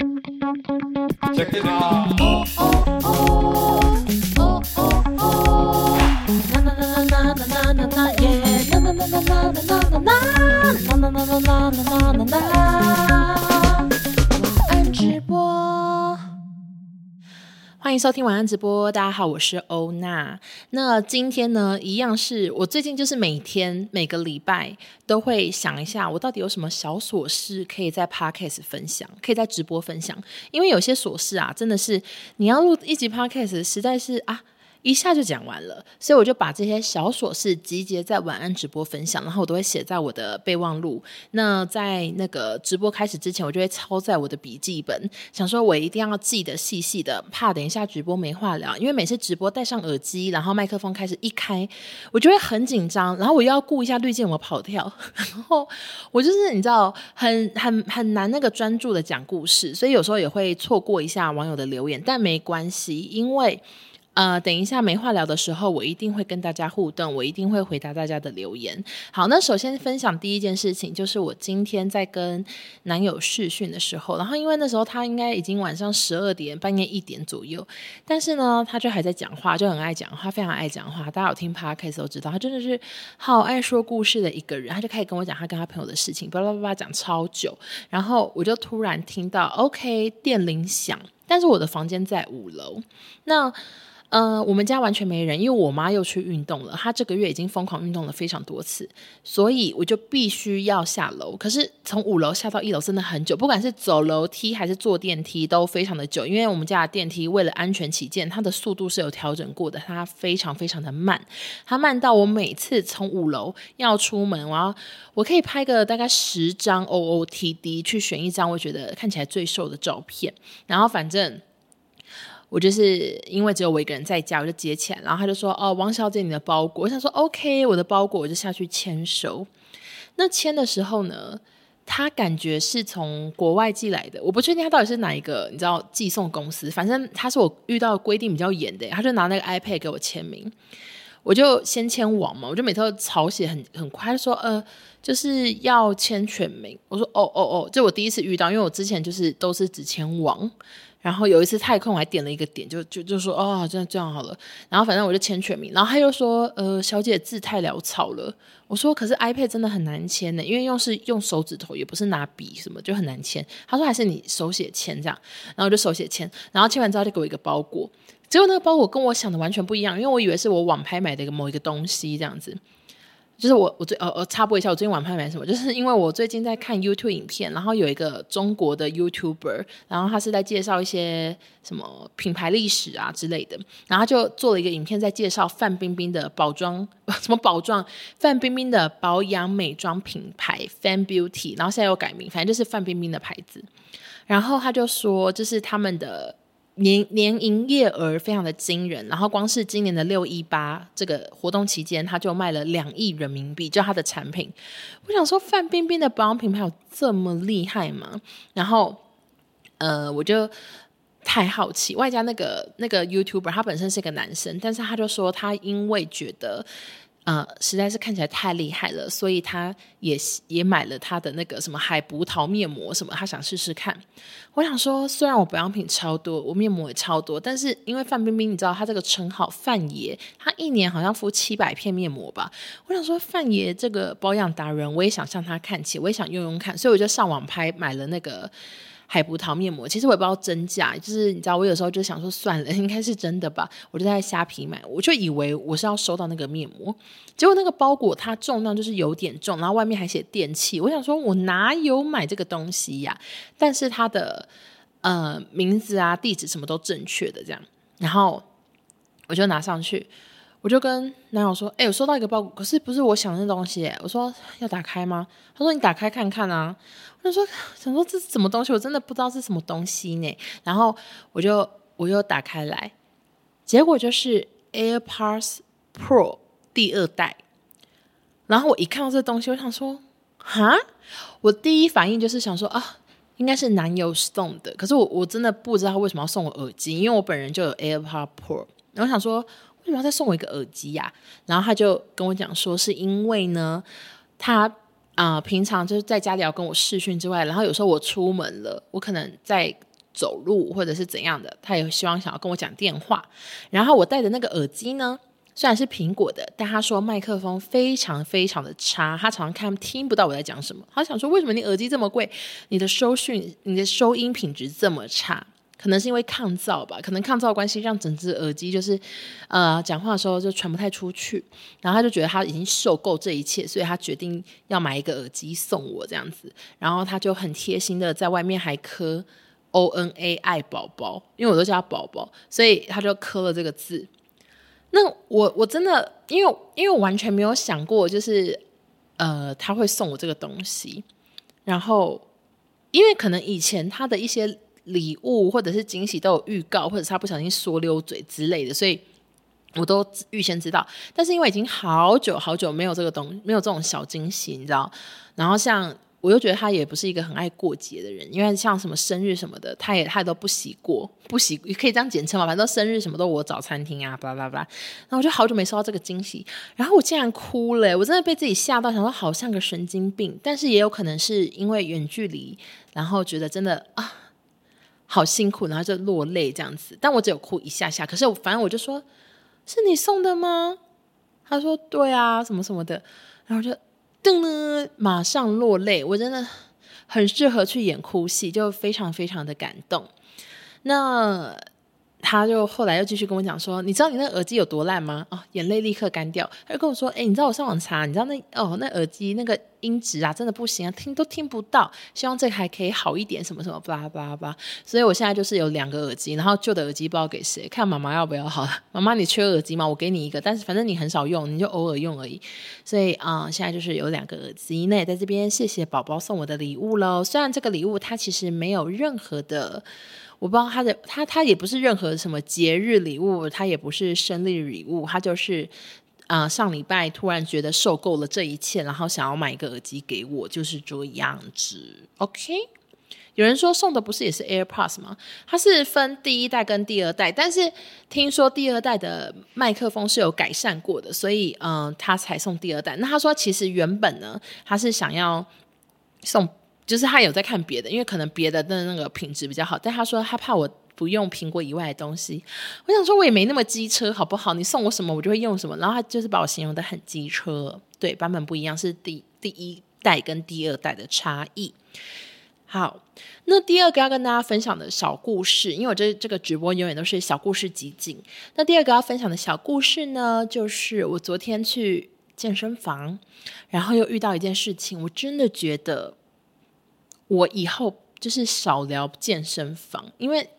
Check it out. Oh, oh, oh. Oh, oh, oh. Na, na, na, na, na, na, na, yeah. Na, na, na, na, na, na, na, na. Na, na, na, na, na, na, na, na. 爱直播。欢迎收听晚安直播。大家好，我是欧娜。那今天呢，一样是我最近就是每天每个礼拜都会想一下，我到底有什么小琐事可以在 Podcast 分享，可以在直播分享。因为有些琐事啊，真的是你要录一集 Podcast，实在是啊。一下就讲完了，所以我就把这些小琐事集结在晚安直播分享，然后我都会写在我的备忘录。那在那个直播开始之前，我就会抄在我的笔记本，想说我一定要记得细细的，怕等一下直播没话聊。因为每次直播戴上耳机，然后麦克风开始一开，我就会很紧张，然后我又要顾一下滤镜有没有跑跳，然后我就是你知道很很很难那个专注的讲故事，所以有时候也会错过一下网友的留言，但没关系，因为。呃，等一下没话聊的时候，我一定会跟大家互动，我一定会回答大家的留言。好，那首先分享第一件事情，就是我今天在跟男友试训的时候，然后因为那时候他应该已经晚上十二点，半夜一点左右，但是呢，他就还在讲话，就很爱讲话，非常爱讲话。大家有听 Podcast 都知道，他真的是好爱说故事的一个人。他就开始跟我讲他跟他朋友的事情，巴拉巴拉讲超久，然后我就突然听到 OK 电铃响，但是我的房间在五楼，那。呃，我们家完全没人，因为我妈又去运动了。她这个月已经疯狂运动了非常多次，所以我就必须要下楼。可是从五楼下到一楼真的很久，不管是走楼梯还是坐电梯都非常的久。因为我们家的电梯为了安全起见，它的速度是有调整过的，它非常非常的慢，它慢到我每次从五楼要出门，我要我可以拍个大概十张 OOTD 去选一张我觉得看起来最瘦的照片，然后反正。我就是因为只有我一个人在家，我就接起来，然后他就说：“哦，王小姐，你的包裹。”我想说：“OK，我的包裹。”我就下去签收。那签的时候呢，他感觉是从国外寄来的，我不确定他到底是哪一个，你知道寄送公司。反正他是我遇到规定比较严的，他就拿那个 iPad 给我签名。我就先签网嘛，我就每次都草写很很快，他说：“呃，就是要签全名。”我说：“哦哦哦，这我第一次遇到，因为我之前就是都是只签网。”然后有一次太空，我还点了一个点，就就就说哦，这样这样好了。然后反正我就签全名。然后他又说，呃，小姐字太潦草了。我说，可是 iPad 真的很难签呢，因为用是用手指头，也不是拿笔什么，就很难签。他说还是你手写签这样。然后我就手写签。然后签完之后就给我一个包裹。结果那个包裹跟我想的完全不一样，因为我以为是我网拍买的一个某一个东西这样子。就是我，我最呃呃插播一下，我最近晚拍买什么？就是因为我最近在看 YouTube 影片，然后有一个中国的 YouTuber，然后他是在介绍一些什么品牌历史啊之类的，然后他就做了一个影片在介绍范冰冰的宝装，什么宝装？范冰冰的保养美妆品牌 Fan Beauty，然后现在又改名，反正就是范冰冰的牌子。然后他就说，这是他们的。年年营业额非常的惊人，然后光是今年的六一八这个活动期间，他就卖了两亿人民币，就他的产品。我想说，范冰冰的保养品牌有这么厉害吗？然后，呃，我就太好奇。外加那个那个 YouTuber，他本身是个男生，但是他就说他因为觉得。呃，实在是看起来太厉害了，所以他也也买了他的那个什么海葡萄面膜什么，他想试试看。我想说，虽然我保养品超多，我面膜也超多，但是因为范冰冰，你知道她这个称号范爷，她一年好像敷七百片面膜吧。我想说，范爷这个保养达人，我也想向他看齐，我也想用用看，所以我就上网拍买了那个。海葡萄面膜，其实我也不知道真假，就是你知道，我有时候就想说算了，应该是真的吧，我就在虾皮买，我就以为我是要收到那个面膜，结果那个包裹它重量就是有点重，然后外面还写电器，我想说我哪有买这个东西呀？但是它的呃名字啊、地址什么都正确的这样，然后我就拿上去。我就跟男友说：“哎、我收到一个包裹，可是不是我想的那东西。”，我说：“要打开吗？”他说：“你打开看看啊。”我就说：“想说这是什么东西？我真的不知道是什么东西呢。”然后我就我又打开来，结果就是 AirPods Pro 第二代。然后我一看到这东西，我想说：“哈！”我第一反应就是想说：“啊，应该是男友送的。”可是我我真的不知道为什么要送我耳机，因为我本人就有 AirPods Pro。然后我想说。为什么要再送我一个耳机呀？然后他就跟我讲说，是因为呢，他啊、平常就是在家里要跟我视讯之外，然后有时候我出门了，我可能在走路或者是怎样的，他也希望想要跟我讲电话。然后我戴的那个耳机呢，虽然是苹果的，但他说麦克风非常非常的差，他常常看听不到我在讲什么。他想说，为什么你耳机这么贵，你的收讯、你的收音品质这么差？可能是因为抗噪吧，可能抗噪关系让整只耳机就是，呃，讲话的时候就传不太出去。然后他就觉得他已经受够这一切，所以他决定要买一个耳机送我这样子。然后他就很贴心的在外面还刻 O N A 爱宝宝，因为我都叫他宝宝，所以他就刻了这个字。那我我真的因为因为我完全没有想过，就是呃他会送我这个东西。然后因为可能以前他的一些。礼物或者是惊喜都有预告，或者是他不小心说溜嘴之类的，所以我都预先知道。但是因为已经好久好久没有这个东，没有这种小惊喜，你知道？然后像我又觉得他也不是一个很爱过节的人，因为像什么生日什么的，他也他都不喜过，不喜可以这样简称嘛？反正生日什么都我找餐厅啊，巴拉巴拉。然后我就好久没收到这个惊喜，然后我竟然哭了，我真的被自己吓到，想说好像个神经病。但是也有可能是因为远距离，然后觉得真的啊。好辛苦，然后就落泪这样子，但我只有哭一下下。可是我反正我就说，是你送的吗？他说对啊，什么什么的，然后就噔噔，马上落泪。我真的很适合去演哭戏，就非常非常的感动。那。他就后来又继续跟我讲说：“你知道你那耳机有多烂吗？”哦，眼泪立刻干掉。他就跟我说：“哎、你知道我上网查，你知道那哦那耳机那个音质啊，真的不行啊，听都听不到。希望这个还可以好一点，什么什么巴拉巴拉巴拉。所以我现在就是有两个耳机，然后旧的耳机不知道给谁，看妈妈要不要好了。妈妈，你缺耳机吗？我给你一个，但是反正你很少用，你就偶尔用而已。所以啊、现在就是有两个耳机。那也在这边谢谢宝宝送我的礼物喽。虽然这个礼物它其实没有任何的。”我不知道他的他他也不是任何什么节日礼物，他也不是生日礼物，他就是啊、上礼拜突然觉得受够了这一切，然后想要买一个耳机给我，就是这样子。OK，有人说送的不是也是 AirPods 吗？它是分第一代跟第二代，但是听说第二代的麦克风是有改善过的，所以嗯、他才送第二代。那他说其实原本呢，他是想要送。就是他有在看别的，因为可能别的的那个品质比较好，但他说他怕我不用苹果以外的东西。我想说我也没那么机车，好不好？你送我什么我就会用什么。然后他就是把我形容得很机车，对，版本不一样，是第第一代跟第二代的差异。好，那第二个要跟大家分享的小故事，因为我这这个直播永远都是小故事集锦。那第二个要分享的小故事呢，就是我昨天去健身房，然后又遇到一件事情，我真的觉得。我以后就是少聊健身房，因为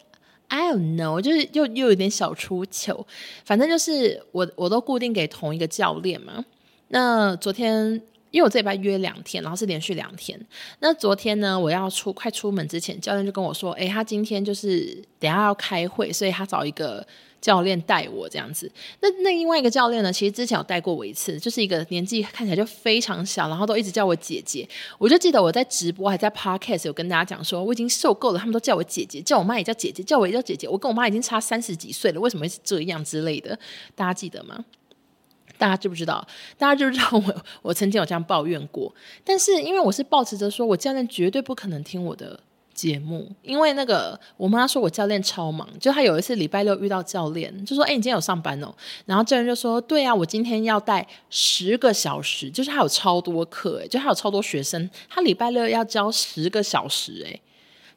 I don't know，就是又又有点小出糗。反正就是我我都固定给同一个教练嘛。那昨天因为我这礼拜约两天，然后是连续两天。那昨天呢，我要出快出门之前，教练就跟我说：“诶，他今天就是等下要开会，所以他找一个。”教练带我这样子，那那另外一个教练呢？其实之前有带过我一次，就是一个年纪看起来就非常小，然后都一直叫我姐姐。我就记得我在直播还在 podcast 有跟大家讲说，我已经受够了，他们都叫我姐姐，叫我妈也叫姐姐，叫我也叫姐姐。我跟我妈已经差三十几岁了，为什么会是这样之类的？大家记得吗？大家知不知道？大家知不知道我我曾经有这样抱怨过？但是因为我是抱持着说我教练绝对不可能听我的。节目，因为那个我妈说我教练超忙，就他有一次礼拜六遇到教练，就说：“哎、你今天有上班哦？”然后教练就说：“对啊，我今天要带十个小时，就是他有超多课，哎，就他有超多学生，他礼拜六要教十个小时，哎，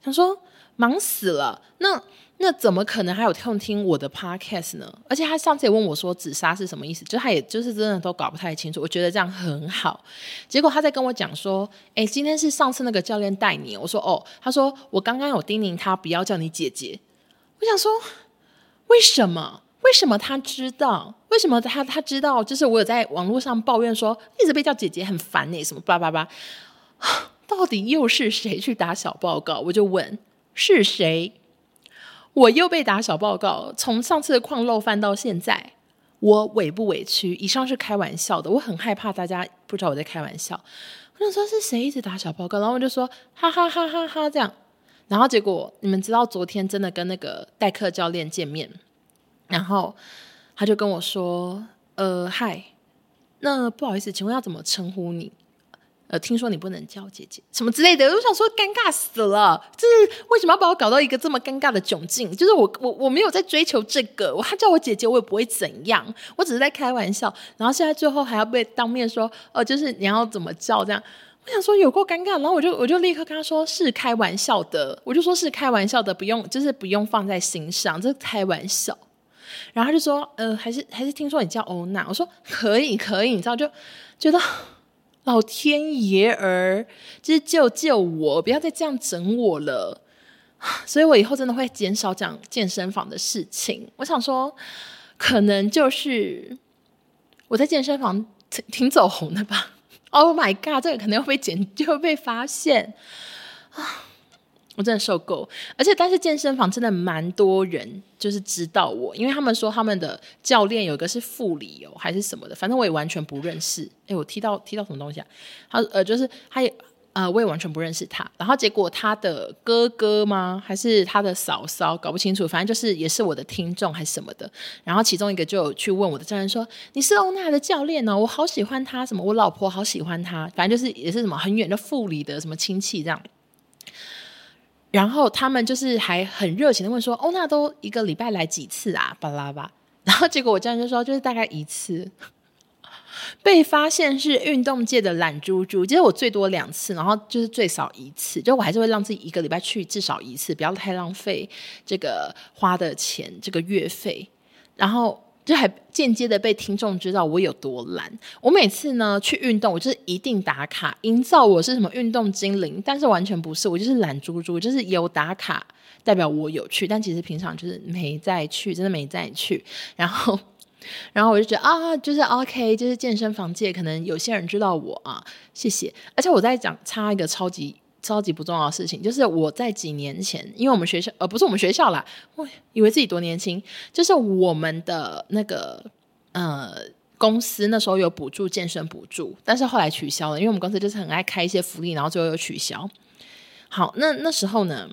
他说忙死了。”那那怎么可能还有空听我的 podcast 呢？而且他上次也问我说“紫砂”是什么意思，就他也就是真的都搞不太清楚。我觉得这样很好。结果他在跟我讲说：“哎，今天是上次那个教练带你。”我说：“哦。”他说：“我刚刚有叮咛他不要叫你姐姐。”我想说，为什么？为什么他知道？为什么他他知道？就是我有在网络上抱怨说一直被叫姐姐很烦呢，什么叭叭叭。到底又是谁去打小报告？我就问是谁？我又被打小报告，从上次的矿漏饭到现在，我委不委屈？以上是开玩笑的，我很害怕大家不知道我在开玩笑。我想说是谁一直打小报告，然后我就说哈哈哈哈哈这样，然后结果你们知道昨天真的跟那个代课教练见面，然后他就跟我说，呃，嗨，那不好意思，请问要怎么称呼你？呃，听说你不能叫姐姐什么之类的，我想说尴尬死了，就是为什么要把我搞到一个这么尴尬的窘境？就是我我我没有在追求这个，我他叫我姐姐，我也不会怎样，我只是在开玩笑。然后现在最后还要被当面说，哦、呃，就是你要怎么叫这样？我想说有够尴尬，然后我就我就立刻跟他说是开玩笑的，我就说是开玩笑的，不用就是不用放在心上，这是开玩笑。然后他就说，呃，还是还是听说你叫欧娜，我说可以可以，你知道就觉得。老天爷儿，就是救救我，不要再这样整我了。所以我以后真的会减少讲健身房的事情。我想说，可能就是我在健身房挺挺走红的吧。Oh my god，这个可能会被剪，就会被发现啊。我真的受够，而且但是健身房真的蛮多人就是知道我，因为他们说他们的教练有一个是副理哦，还是什么的，反正我也完全不认识。诶，我踢到踢到什么东西啊？他呃，就是他也呃，我也完全不认识他。然后结果他的哥哥吗？还是他的嫂嫂？搞不清楚。反正就是也是我的听众还是什么的。然后其中一个就去问我的教练说：“你是欧娜的教练哦，我好喜欢他，什么我老婆好喜欢他，反正就是也是什么很远的副理的什么亲戚这样。”然后他们就是还很热情的问说：“欧娜都一个礼拜来几次啊？”巴拉巴。然后结果我教练就说：“就是大概一次。”被发现是运动界的懒猪猪，其实我最多两次，然后就是最少一次，就我还是会让自己一个礼拜去至少一次，不要太浪费这个花的钱，这个月费。然后。就还间接的被听众知道我有多懒。我每次呢去运动，我就是一定打卡，营造我是什么运动精灵，但是完全不是，我就是懒猪猪，就是有打卡代表我有去，但其实平常就是没再去，真的没再去。然后，然后我就觉得啊，就是 OK，就是健身房界可能有些人知道我啊，谢谢。而且我在讲插一个超级。超级不重要的事情，就是我在几年前，因为我们学校，呃，不是我们学校啦，我以为自己多年轻，就是我们的那个呃公司那时候有补助健身补助，但是后来取消了，因为我们公司就是很爱开一些福利，然后最后又取消。好，那那时候呢？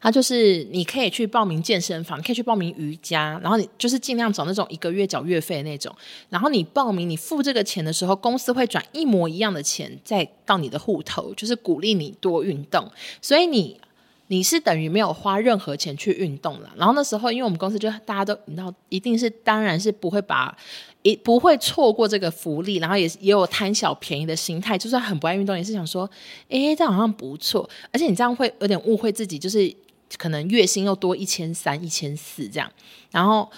他就是你可以去报名健身房，可以去报名瑜伽，然后你就是尽量找那种一个月缴月费的那种。然后你报名，你付这个钱的时候，公司会转一模一样的钱再到你的户头，就是鼓励你多运动。所以你你是等于没有花任何钱去运动了。然后那时候，因为我们公司就大家都你知道，一定是当然是不会把一不会错过这个福利，然后也也有贪小便宜的心态，就算很不爱运动，也是想说，诶，这好像不错。而且你这样会有点误会自己，就是。可能月薪又多一千三、一千四这样，然后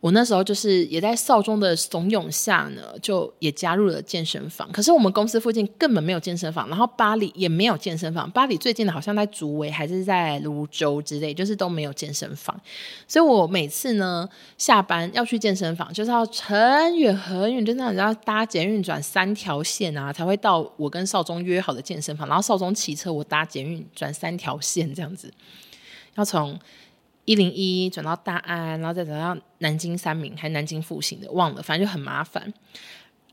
我那时候就是也在少中的怂恿下呢，就也加入了健身房。可是我们公司附近根本没有健身房，然后巴黎也没有健身房，巴黎最近的好像在竹围还是在泸州之类，就是都没有健身房。所以我每次呢下班要去健身房，就是要很远很远，就那你要搭捷运转三条线啊，才会到我跟少中约好的健身房。然后少中骑车，我搭捷运转三条线这样子。要从一零一转到大安，然后再转到南京三明还南京复兴的，忘了，反正就很麻烦。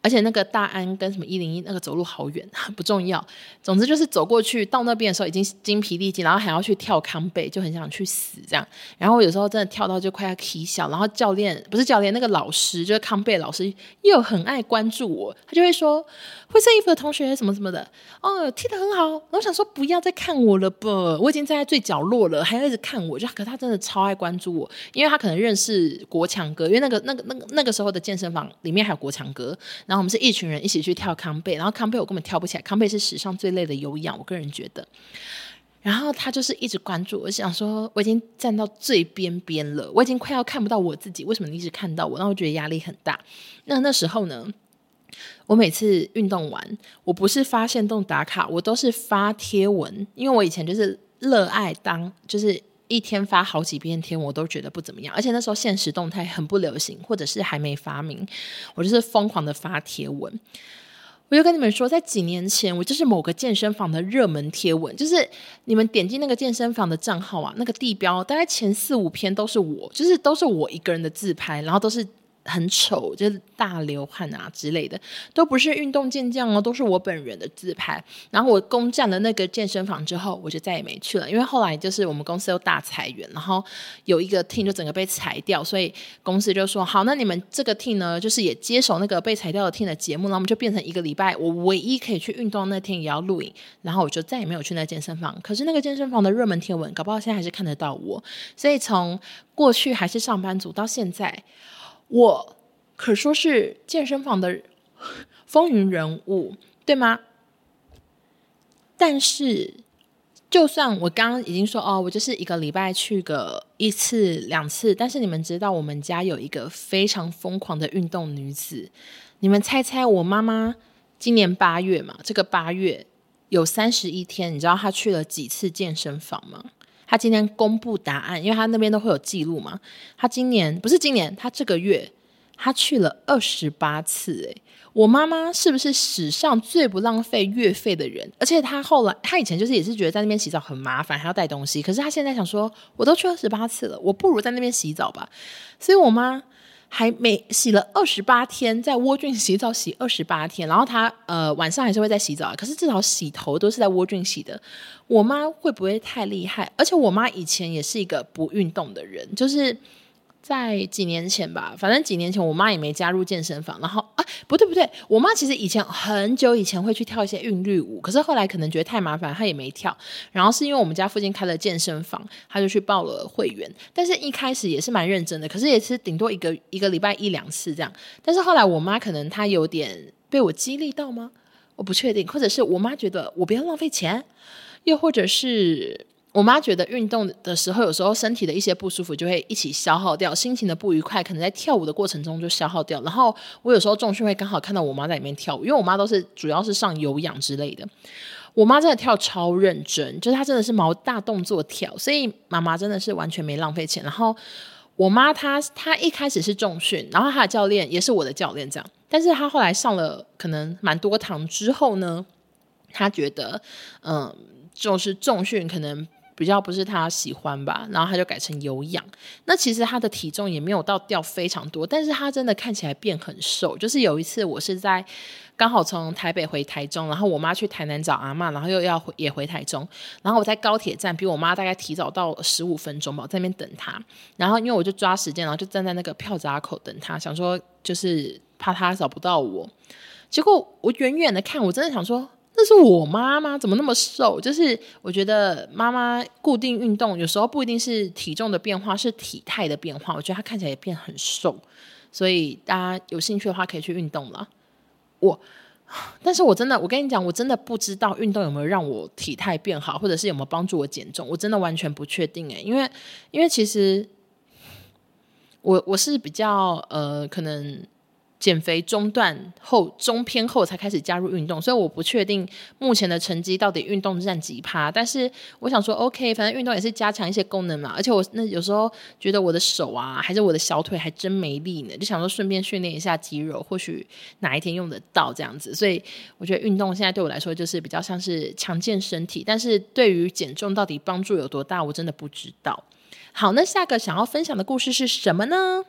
而且那个大安跟什么一零一那个走路好远，不重要。总之就是走过去到那边的时候已经精疲力尽，然后还要去跳康贝，就很想去死这样。然后有时候真的跳到就快要起笑，然后教练不是教练，那个老师就是康贝老师又很爱关注我，他就会说灰色衣服的同学什么什么的，哦踢得很好。然后我想说不要再看我了吧，我已经站在最角落了，还要一直看我，就可他真的超爱关注我，因为他可能认识国强哥，因为那个那个那个那个时候的健身房里面还有国强哥。然后我们是一群人一起去跳康贝，然后康贝我根本跳不起来，康贝是史上最累的有氧，我个人觉得。然后他就是一直关注，我想说我已经站到最边边了，我已经快要看不到我自己，为什么你一直看到我？那我觉得压力很大。那那时候呢，我每次运动完，我不是发限动打卡，我都是发贴文，因为我以前就是热爱当就是。一天发好几遍贴，我都觉得不怎么样。而且那时候现实动态很不流行，或者是还没发明，我就是疯狂的发贴文。我就跟你们说，在几年前，我就是某个健身房的热门贴文，就是你们点击那个健身房的账号啊，那个地标大概前四五篇都是我，就是都是我一个人的自拍，然后都是很丑，就是大流汗啊之类的，都不是运动健将哦，都是我本人的自拍。然后我攻占了那个健身房之后，我就再也没去了，因为后来就是我们公司又大裁员，然后有一个 team 就整个被裁掉，所以公司就说好，那你们这个 team 呢，就是也接手那个被裁掉的 team 的节目，那我们就变成一个礼拜，我唯一可以去运动那天也要录影，然后我就再也没有去那健身房。可是那个健身房的热门贴文，搞不好现在还是看得到我，所以从过去还是上班族到现在。我可说是健身房的风云人物，对吗？但是，就算我刚刚已经说哦，我就是一个礼拜去个一次两次，但是你们知道，我们家有一个非常疯狂的运动女子。你们猜猜，我妈妈今年八月嘛，这个八月有三十一天，你知道她去了几次健身房吗？他今天公布答案，因为他那边都会有记录嘛。他今年不是今年，他这个月他去了二十八次。诶，我妈妈是不是史上最不浪费月费的人？而且他后来，他以前就是也是觉得在那边洗澡很麻烦，还要带东西。可是他现在想说，我都去二十八次了，我不如在那边洗澡吧。所以我妈。还没洗了二十八天，在窝菌洗澡洗二十八天，然后他呃晚上还是会在洗澡，可是至少洗头都是在窝菌洗的。我妈会不会太厉害？而且我妈以前也是一个不运动的人，就是。在几年前吧，反正几年前我妈也没加入健身房，然后啊，不对不对，我妈其实以前很久以前会去跳一些韵律舞，可是后来可能觉得太麻烦，她也没跳。然后是因为我们家附近开了健身房，她就去报了会员。但是一开始也是蛮认真的，可是也是顶多一个一个礼拜一两次这样。但是后来我妈可能她有点被我激励到吗？我不确定，或者是我妈觉得我不要浪费钱，又或者是。我妈觉得运动的时候，有时候身体的一些不舒服就会一起消耗掉，心情的不愉快可能在跳舞的过程中就消耗掉。然后我有时候重训会刚好看到我妈在里面跳舞，因为我妈都是主要是上有氧之类的。我妈真的跳超认真，就是她真的是毛大动作跳，所以妈妈真的是完全没浪费钱。然后我妈她她一开始是重训，然后她的教练也是我的教练这样，但是她后来上了可能蛮多堂之后呢，她觉得嗯，就是重训可能。比较不是他喜欢吧，然后他就改成有氧。那其实他的体重也没有到掉非常多，但是他真的看起来变很瘦。就是有一次我是在刚好从台北回台中，然后我妈去台南找阿嬷，然后又要回也回台中，然后我在高铁站比我妈大概提早到十五分钟吧，在那边等她。然后因为我就抓时间，然后就站在那个票闸口等她，想说就是怕她找不到我。结果我远远的看，我真的想说。那是我妈妈怎么那么瘦？就是我觉得妈妈固定运动，有时候不一定是体重的变化，是体态的变化。我觉得她看起来也变很瘦，所以大家有兴趣的话可以去运动了。我，但是我真的，我跟你讲，我真的不知道运动有没有让我体态变好，或者是有没有帮助我减重，我真的完全不确定诶，因为因为其实我我是比较呃可能。减肥中断后，中偏后才开始加入运动，所以我不确定目前的成绩到底运动占几趴。但是我想说，OK，反正运动也是加强一些功能嘛。而且我那有时候觉得我的手啊，还是我的小腿还真没力呢，就想说顺便训练一下肌肉，或许哪一天用得到这样子。所以我觉得运动现在对我来说就是比较像是强健身体，但是对于减重到底帮助有多大，我真的不知道。好，那下个想要分享的故事是什么呢？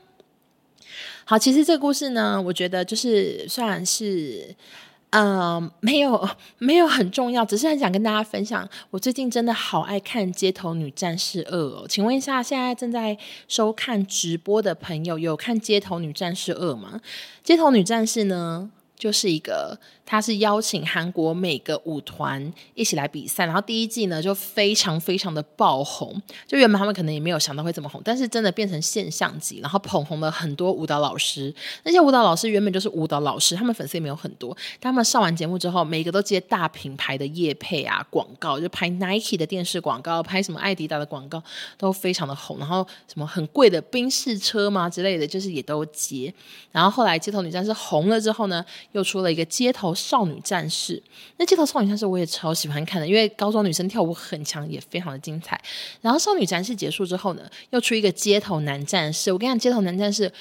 好，其实这个故事呢，我觉得就是算是，呃，没有没有很重要，只是很想跟大家分享。我最近真的好爱看《街头女战士二》哦，请问一下，现在正在收看直播的朋友，有看《街头女战士二》吗？《街头女战士》呢，就是一个。他是邀请韩国每个舞团一起来比赛，然后第一季呢就非常非常的爆红，就原本他们可能也没有想到会这么红，但是真的变成现象级，然后捧红了很多舞蹈老师。那些舞蹈老师原本就是舞蹈老师，他们粉丝也没有很多，他们上完节目之后，每个都接大品牌的业配啊广告，就拍 Nike 的电视广告，拍什么爱迪达的广告，都非常的红。然后什么很贵的宾士车嘛之类的，就是也都接。然后后来街头女战士红了之后呢，又出了一个街头。少女战士，那街头少女战士我也超喜欢看的，因为高中女生跳舞很强，也非常的精彩。然后少女战士结束之后呢，又出一个街头男战士。我跟你讲，街头男战士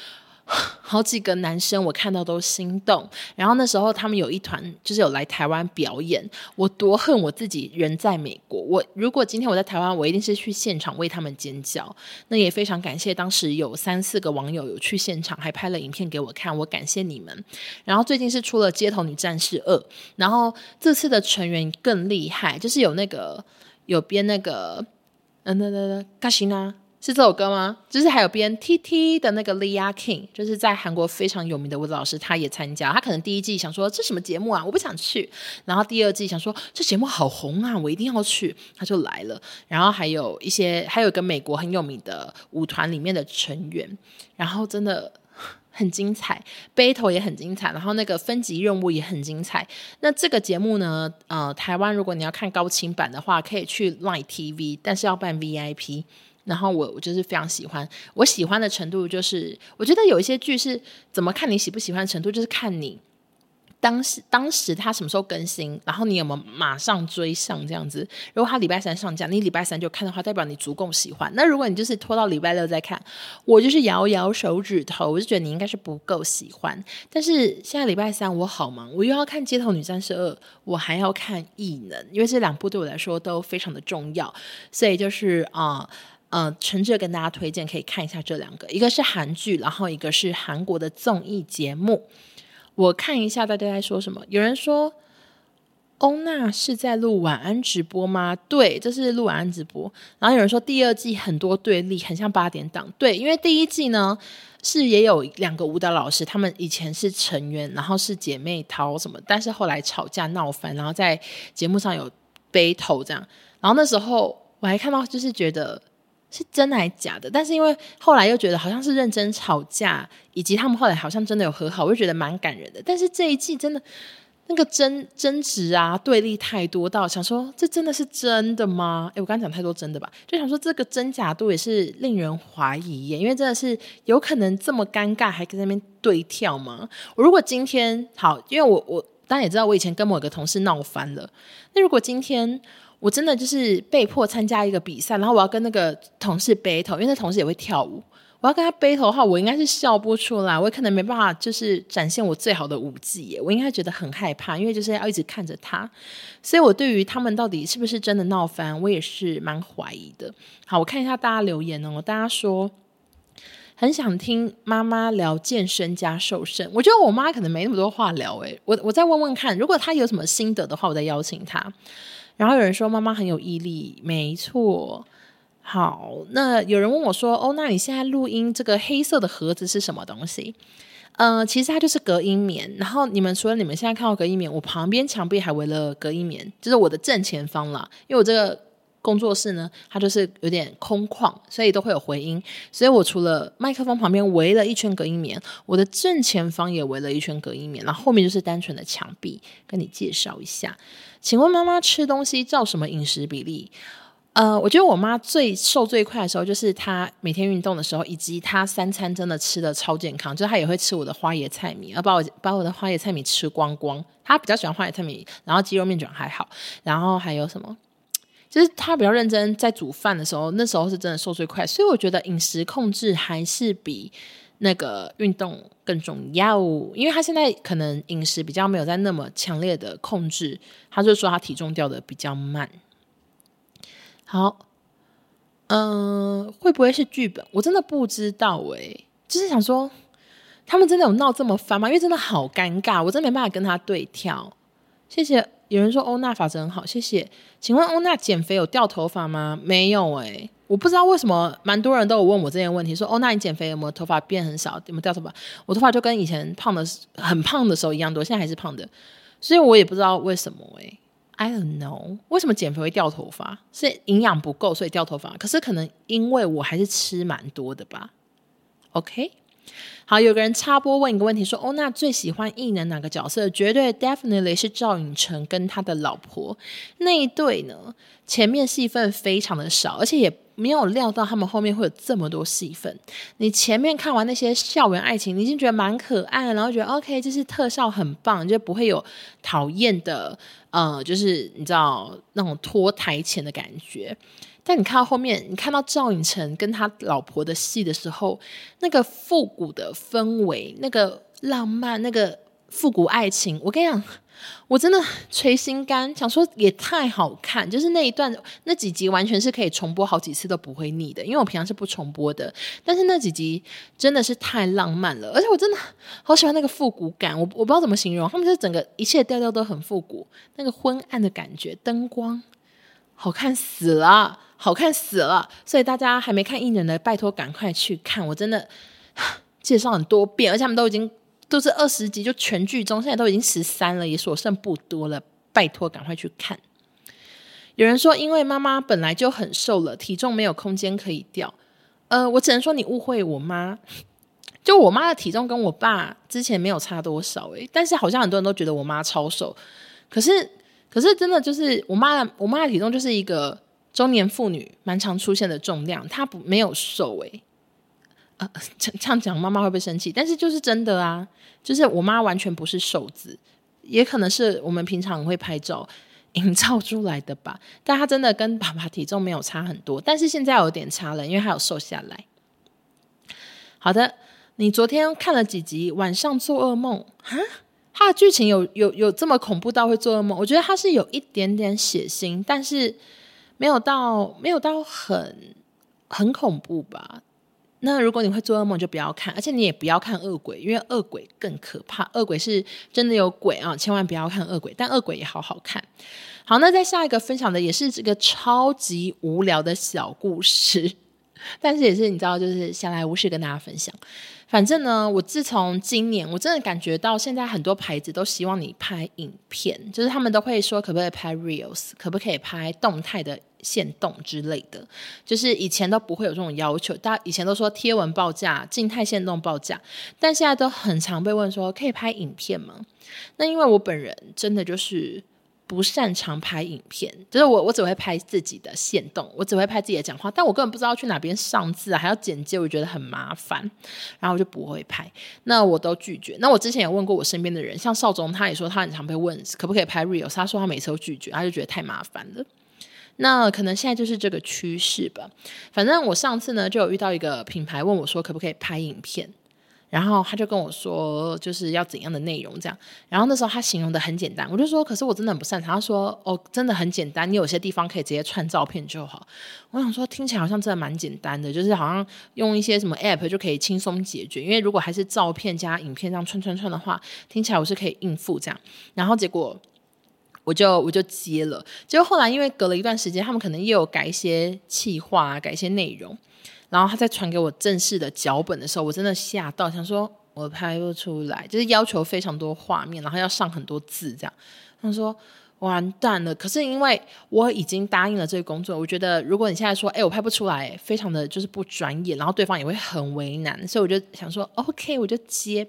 好几个男生我看到都心动，然后那时候他们有一团就是有来台湾表演，我多恨我自己人在美国。我如果今天我在台湾，我一定是去现场为他们尖叫。那也非常感谢当时有三四个网友有去现场，还拍了影片给我看，我感谢你们。然后最近是出了《街头女战士二》，然后这次的成员更厉害，就是有那个有编那个嗯那那那嘎西娜。是这首歌吗？就是还有编 T T 的那个 Lia King，就是在韩国非常有名的舞蹈老师，他也参加。他可能第一季想说这什么节目啊，我不想去。然后第二季想说这节目好红啊，我一定要去，他就来了。然后还有一些，还有一个美国很有名的舞团里面的成员，然后真的 很精彩，battle 也很精彩，然后那个分级任务也很精彩。那这个节目呢，呃，台湾如果你要看高清版的话，可以去 Line TV，但是要办 VIP。然后我我就是非常喜欢，我喜欢的程度就是，我觉得有一些剧是怎么看你喜不喜欢的程度，就是看你当时当时他什么时候更新，然后你有没有马上追上这样子。如果他礼拜三上架，你礼拜三就看的话，代表你足够喜欢。那如果你就是拖到礼拜六再看，我就是摇摇手指头，我就觉得你应该是不够喜欢。但是现在礼拜三我好忙，我又要看《街头女战士二》，我还要看《异能》，因为这两部对我来说都非常的重要，所以就是啊。呃，诚挚跟大家推荐，可以看一下这两个，一个是韩剧，然后一个是韩国的综艺节目。我看一下大家在说什么。有人说欧娜是在录晚安直播吗？对，这是录晚安直播。然后有人说第二季很多对立，很像八点档。对，因为第一季呢是也有两个舞蹈老师，他们以前是成员，然后是姐妹淘什么，但是后来吵架闹翻，然后在节目上有 battle 这样。然后那时候我还看到，就是觉得。是真的还是假的？但是因为后来又觉得好像是认真吵架，以及他们后来好像真的有和好，我就觉得蛮感人的。但是这一季真的那个争争执啊，对立太多到想说，这真的是真的吗？诶，我刚刚讲太多真的吧，就想说这个真假度也是令人怀疑耶，因为真的是有可能这么尴尬还跟那边对跳吗？我如果今天好，因为我我大家也知道，我以前跟某个同事闹翻了，那如果今天。我真的就是被迫参加一个比赛，然后我要跟那个同事 battle，因为那同事也会跳舞。我要跟他 battle 的话，我应该是笑不出来，我可能没办法就是展现我最好的舞技耶。我应该觉得很害怕，因为就是要一直看着他。所以我对于他们到底是不是真的闹翻，我也是蛮怀疑的。好，我看一下大家留言哦。大家说很想听妈妈聊健身加瘦身，我觉得我妈可能没那么多话聊诶。我我再问问看，如果她有什么心得的话，我再邀请她。然后有人说妈妈很有毅力，没错。好，那有人问我说：“哦，那你现在录音这个黑色的盒子是什么东西？”呃，其实它就是隔音棉。然后你们除了你们现在看到隔音棉，我旁边墙壁还围了隔音棉，就是我的正前方啦。因为我这个工作室呢，它就是有点空旷，所以都会有回音。所以我除了麦克风旁边围了一圈隔音棉，我的正前方也围了一圈隔音棉，然后后面就是单纯的墙壁。跟你介绍一下。请问妈妈吃东西照什么饮食比例？呃，我觉得我妈最瘦最快的时候，就是她每天运动的时候，以及她三餐真的吃得超健康，就是她也会吃我的花椰菜米，而把我把我的花椰菜米吃光光。她比较喜欢花椰菜米，然后鸡肉面卷还好，然后还有什么？就是他比较认真在煮饭的时候，那时候是真的瘦最快。所以我觉得饮食控制还是比。那个运动更重要，因为他现在可能饮食比较没有在那么强烈的控制，他就说他体重掉的比较慢。好，嗯、会不会是剧本？我真的不知道诶、就是想说，他们真的有闹这么翻吗？因为真的好尴尬，我真的没办法跟他对跳。谢谢，有人说欧娜发质很好，谢谢。请问欧娜减肥有掉头发吗？没有诶、我不知道为什么，蛮多人都有问我这件问题，说欧娜你减肥有没有头发变很少，有没有掉头发？我头发就跟以前胖的很胖的时候一样多，现在还是胖的，所以我也不知道为什么诶、欸、I don't know，为什么减肥会掉头发？是营养不够所以掉头发？可是可能因为我还是吃蛮多的吧。OK。好，有个人插播问一个问题，说：“欧娜最喜欢异能哪个角色？绝对 definitely 是赵寅成跟他的老婆那一对呢。前面戏份非常的少，而且也没有料到他们后面会有这么多戏份。你前面看完那些校园爱情，你已经觉得蛮可爱，然后觉得 OK，就是特效很棒，就不会有讨厌的，呃，就是你知道那种拖台前的感觉。”但你看到后面，你看到赵寅成跟他老婆的戏的时候，那个复古的氛围，那个浪漫，那个复古爱情，我跟你讲。我真的捶心肝，想说也太好看，就是那一段那几集完全是可以重播好几次都不会腻的，因为我平常是不重播的。但是那几集真的是太浪漫了，而且我真的好喜欢那个复古感，我我不知道怎么形容，他们就整个一切调调都很复古，那个昏暗的感觉，灯光好看死了，好看死了。所以大家还没看一人的，拜托赶快去看，我真的 介绍很多遍，而且他们都已经。都是二十集就全剧终，现在都已经十三了，也所剩不多了。拜托，赶快去看。有人说，因为妈妈本来就很瘦了，体重没有空间可以掉。呃，我只能说你误会我妈。就我妈的体重跟我爸之前没有差多少诶，但是好像很多人都觉得我妈超瘦。可是，可是真的就是我妈的，我妈的体重就是一个中年妇女蛮常出现的重量，她不没有瘦诶。呃，这样讲妈妈会不会生气？但是就是真的啊，就是我妈完全不是瘦子，也可能是我们平常会拍照营造出来的吧。但她真的跟爸爸体重没有差很多，但是现在有点差了，因为她有瘦下来。好的，你昨天看了几集？晚上做噩梦啊？它的剧情有有有这么恐怖到会做噩梦？我觉得它是有一点点血腥，但是没有到没有到很很恐怖吧。那如果你会做噩梦，就不要看，而且你也不要看恶鬼，因为恶鬼更可怕。恶鬼是真的有鬼啊，千万不要看恶鬼。但恶鬼也好好看。好，那再下一个分享的也是这个超级无聊的小故事，但是也是你知道，就是闲来无事跟大家分享。反正呢，我自从今年，我真的感觉到现在很多牌子都希望你拍影片，就是他们都会说可不可以拍 reels，可不可以拍动态的限动之类的。就是以前都不会有这种要求，大家以前都说贴文报价、静态限动报价，但现在都很常被问说可以拍影片吗？那因为我本人真的就是。不擅长拍影片，就是我我只会拍自己的限动，我只会拍自己的讲话，但我根本不知道去哪边上字啊，还要剪接，我觉得很麻烦，然后我就不会拍，那我都拒绝。那我之前有问过我身边的人，像少宗，他也说他很常被问可不可以拍 Reels，他说他每次都拒绝，他就觉得太麻烦了。那可能现在就是这个趋势吧。反正我上次呢就有遇到一个品牌问我说可不可以拍影片。然后他就跟我说，就是要怎样的内容这样。然后那时候他形容的很简单，我就说，可是我真的很不擅长。他说，哦，真的很简单，你有些地方可以直接串照片就好。我想说，听起来好像真的蛮简单的，就是好像用一些什么 app 就可以轻松解决。因为如果还是照片加影片这样串串串的话，听起来我是可以应付这样。然后结果我就我就接了。结果后来因为隔了一段时间，他们可能又有改一些企划，改一些内容。然后他再传给我正式的脚本的时候，我真的吓到，想说我拍不出来，就是要求非常多画面，然后要上很多字，这样。他说完蛋了。可是因为我已经答应了这个工作，我觉得如果你现在说，哎，我拍不出来，非常的就是不专业，然后对方也会很为难，所以我就想说，OK，我就接，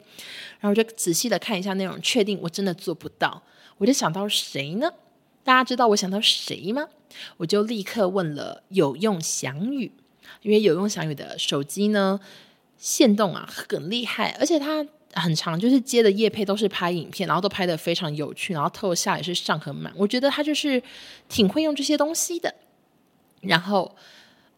然后我就仔细的看一下内容，确定我真的做不到，我就想到谁呢？大家知道我想到谁吗？我就立刻问了有用翔宇。因为有用翔宇的手机呢，限动啊很厉害，而且它很长，就是接的业配都是拍影片，然后都拍得非常有趣，然后特效也是上很满。我觉得他就是挺会用这些东西的。然后，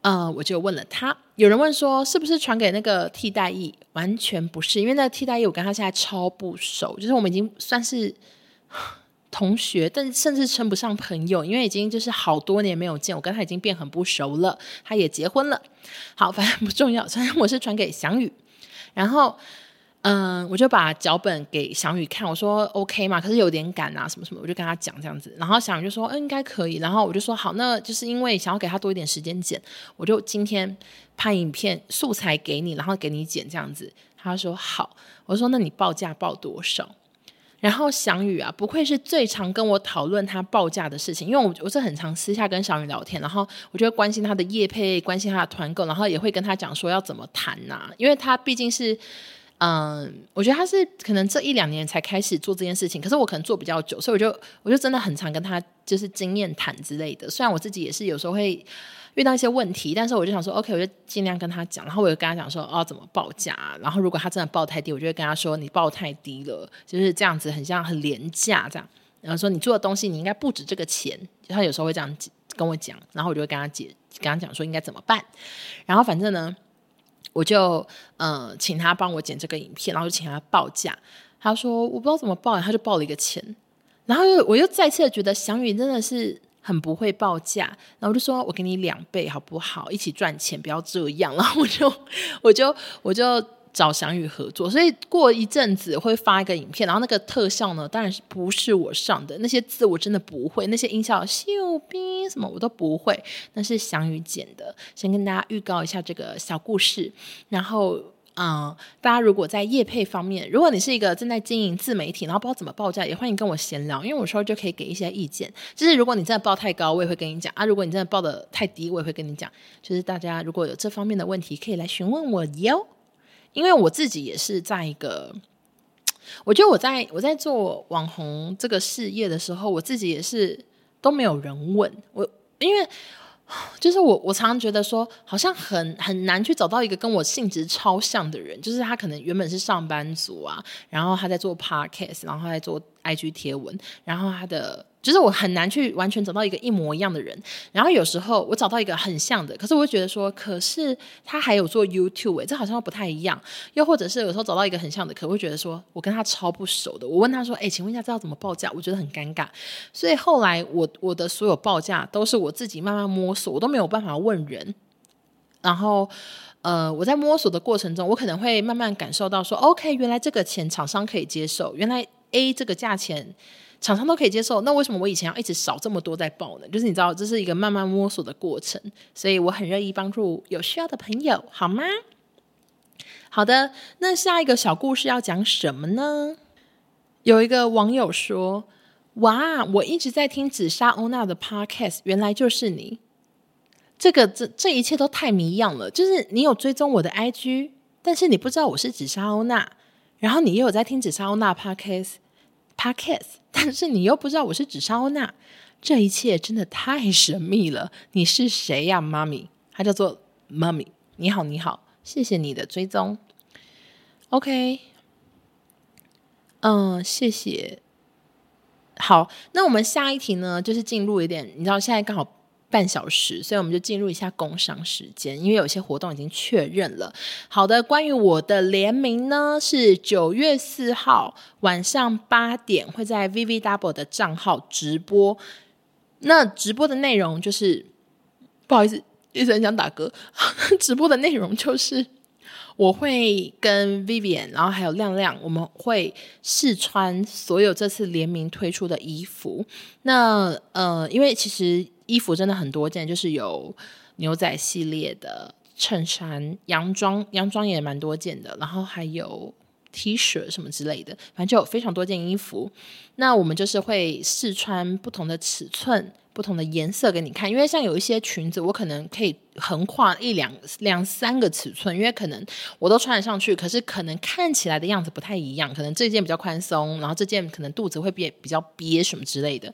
呃，我就问了他，有人问说是不是传给那个替代役？完全不是，因为那个替代役我跟他现在超不熟，就是我们已经算是。同学，但甚至称不上朋友，因为已经就是好多年没有见，我跟他已经变很不熟了。他也结婚了，好，反正不重要。反正我是传给翔宇，然后，嗯，我就把脚本给翔宇看，我说 OK 嘛，可是有点赶啊，什么什么，我就跟他讲这样子。然后翔宇就说，嗯，应该可以。然后我就说好，那就是因为想要给他多一点时间剪，我就今天拍影片素材给你，然后给你剪这样子。他说好，我说那你报价报多少？然后翔宇啊，不愧是最常跟我讨论他报价的事情，因为我我是很常私下跟翔宇聊天，然后我就会关心他的业配，关心他的团购，然后也会跟他讲说要怎么谈呐、因为他毕竟是，嗯，我觉得他是可能这一两年才开始做这件事情，可是我可能做比较久，所以我就我就真的很常跟他就是经验谈之类的，虽然我自己也是有时候会。遇到一些问题，但是我就想说，OK，我就尽量跟他讲，然后我就跟他讲说，哦，怎么报价？然后如果他真的报太低，我就会跟他说，你报太低了，就是这样子，很像很廉价这样。然后说你做的东西，你应该不止这个钱。他有时候会这样跟我讲，然后我就会跟他解跟他讲说应该怎么办。然后反正呢，我就呃请他帮我剪这个影片，然后就请他报价。他说我不知道怎么报，他就报了一个钱。然后我又再次觉得祥宇真的是很不会报价，然后我就说我给你两倍好不好？一起赚钱，不要这样。然后我就我就我就。找翔宇合作，所以过一阵子会发一个影片，然后那个特效呢，当然是不是我上的，那些字我真的不会，那些音效秀斌什么我都不会，那是翔宇剪的。先跟大家预告一下这个小故事，然后嗯、大家如果在业配方面，如果你是一个正在经营自媒体，然后不知道怎么报价，也欢迎跟我闲聊，因为我说就可以给一些意见。就是如果你真的报太高，我也会跟你讲啊；如果你真的报得太低，我也会跟你讲。就是大家如果有这方面的问题，可以来询问我哟。因为我自己也是在一个，我觉得我在我在做网红这个事业的时候，我自己也是都没有人问我，因为就是我我常常觉得说，好像很很难去找到一个跟我性质超像的人，就是他可能原本是上班族啊，然后他在做 podcast，然后在做 IG 贴文，然后他的。就是我很难去完全找到一个一模一样的人，然后有时候我找到一个很像的，可是我会觉得说，可是他还有做 YouTube 欸，这好像不太一样。又或者是有时候找到一个很像的，可会觉得说我跟他超不熟的。我问他说：“哎，请问一下，这要怎么报价？”我觉得很尴尬。所以后来我我的所有报价都是我自己慢慢摸索，我都没有办法问人。然后呃，我在摸索的过程中，我可能会慢慢感受到说，OK，原来这个钱厂商可以接受，原来 A 这个价钱。厂商都可以接受，那为什么我以前要一直少这么多在报呢？就是你知道，这是一个慢慢摸索的过程，所以我很乐意帮助有需要的朋友，好吗？好的，那下一个小故事要讲什么呢？有一个网友说：“哇，我一直在听紫砂欧娜的 podcast，原来就是你。这个这这一切都太谜样了。就是你有追踪我的 IG，但是你不知道我是紫砂欧娜，然后你又有在听紫砂欧娜 podcast。” Pockets，但是你又不知道我是紫砂欧娜，这一切真的太神秘了。你是谁呀，妈咪？她叫做妈咪。你好，你好，谢谢你的追踪。OK，嗯，谢谢。好，那我们下一题呢，就是进入一点，你知道现在刚好。半小时，所以我们就进入一下工商时间，因为有些活动已经确认了。好的，关于我的联名呢，是九月四号晚上八点会在 VVDouble 的账号直播。那直播的内容就是，不好意思，一直很想打嗝。直播的内容就是。我会跟 Vivian，然后还有亮亮，我们会试穿所有这次联名推出的衣服。那呃，因为其实衣服真的很多件，就是有牛仔系列的衬衫、洋装，洋装也蛮多件的，然后还有 T 恤什么之类的，反正就有非常多件衣服。那我们就是会试穿不同的尺寸。不同的颜色给你看，因为像有一些裙子，我可能可以横跨一两两三个尺寸，因为可能我都穿得上去，可是可能看起来的样子不太一样，可能这件比较宽松，然后这件可能肚子会变比较憋什么之类的，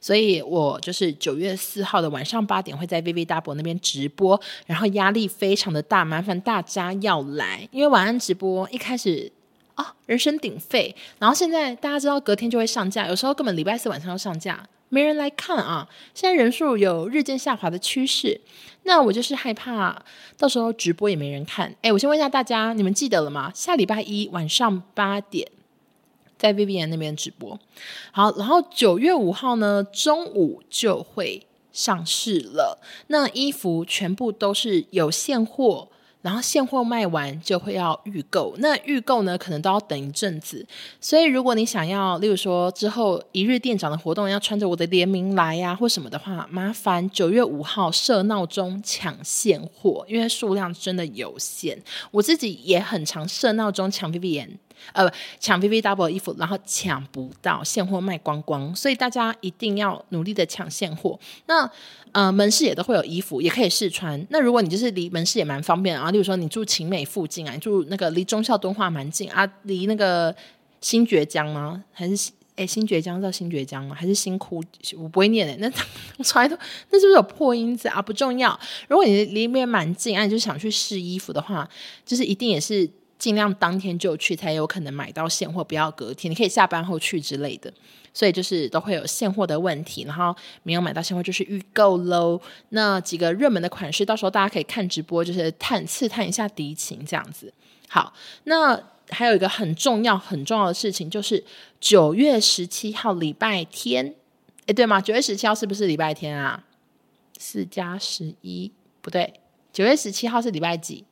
所以我就是九月四号的晚上八点会在 VVDouble 那边直播，然后压力非常的大，麻烦大家要来，因为晚安直播一开始啊、人声鼎沸，然后现在大家知道隔天就会上架，有时候根本礼拜四晚上要上架。没人来看啊！现在人数有日渐下滑的趋势，那我就是害怕到时候直播也没人看。哎，我先问一下大家，你们记得了吗？下礼拜一晚上八点在 Vivian 那边直播。好，然后九月五号呢，中午就会上市了。那衣服全部都是有现货。然后现货卖完就会要预购，那预购呢，可能都要等一阵子。所以如果你想要，例如说之后一日店长的活动要穿着我的联名来呀、或什么的话，麻烦九月五号设闹钟抢现货，因为数量真的有限。我自己也很常设闹钟抢 Vivian。呃，抢 VVDouble 衣服，然后抢不到现货卖光光，所以大家一定要努力的抢现货。那呃，门市也都会有衣服，也可以试穿。那如果你就是离门市也蛮方便啊，例如说你住晴美附近啊，你住那个离忠孝敦化蛮近啊，离那个新觉江吗？还是哎新觉江叫新觉江吗？还是新窟？我不会念诶，那 我从来都那是不是有破音字啊？不重要。如果你离那边蛮近啊，你就想去试衣服的话，就是一定也是。尽量当天就去，才有可能买到现货，不要隔天。你可以下班后去之类的，所以就是都会有现货的问题。然后没有买到现货，就是预购喽。那几个热门的款式，到时候大家可以看直播，就是探刺探一下敌情这样子。好，那还有一个很重要很重要的事情，就是九月十七号礼拜天，诶，对吗？九月十七号是不是礼拜天啊？四加十一不对，九月十七号是礼拜几？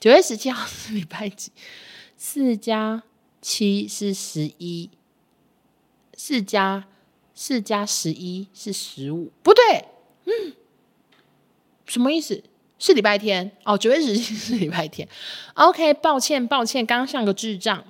九月十七号是礼拜几？四加七是十一，四加四加十一是十五，不对，嗯，什么意思？是礼拜天哦，九月十七是礼拜天。OK，抱歉抱歉，刚刚像个智障。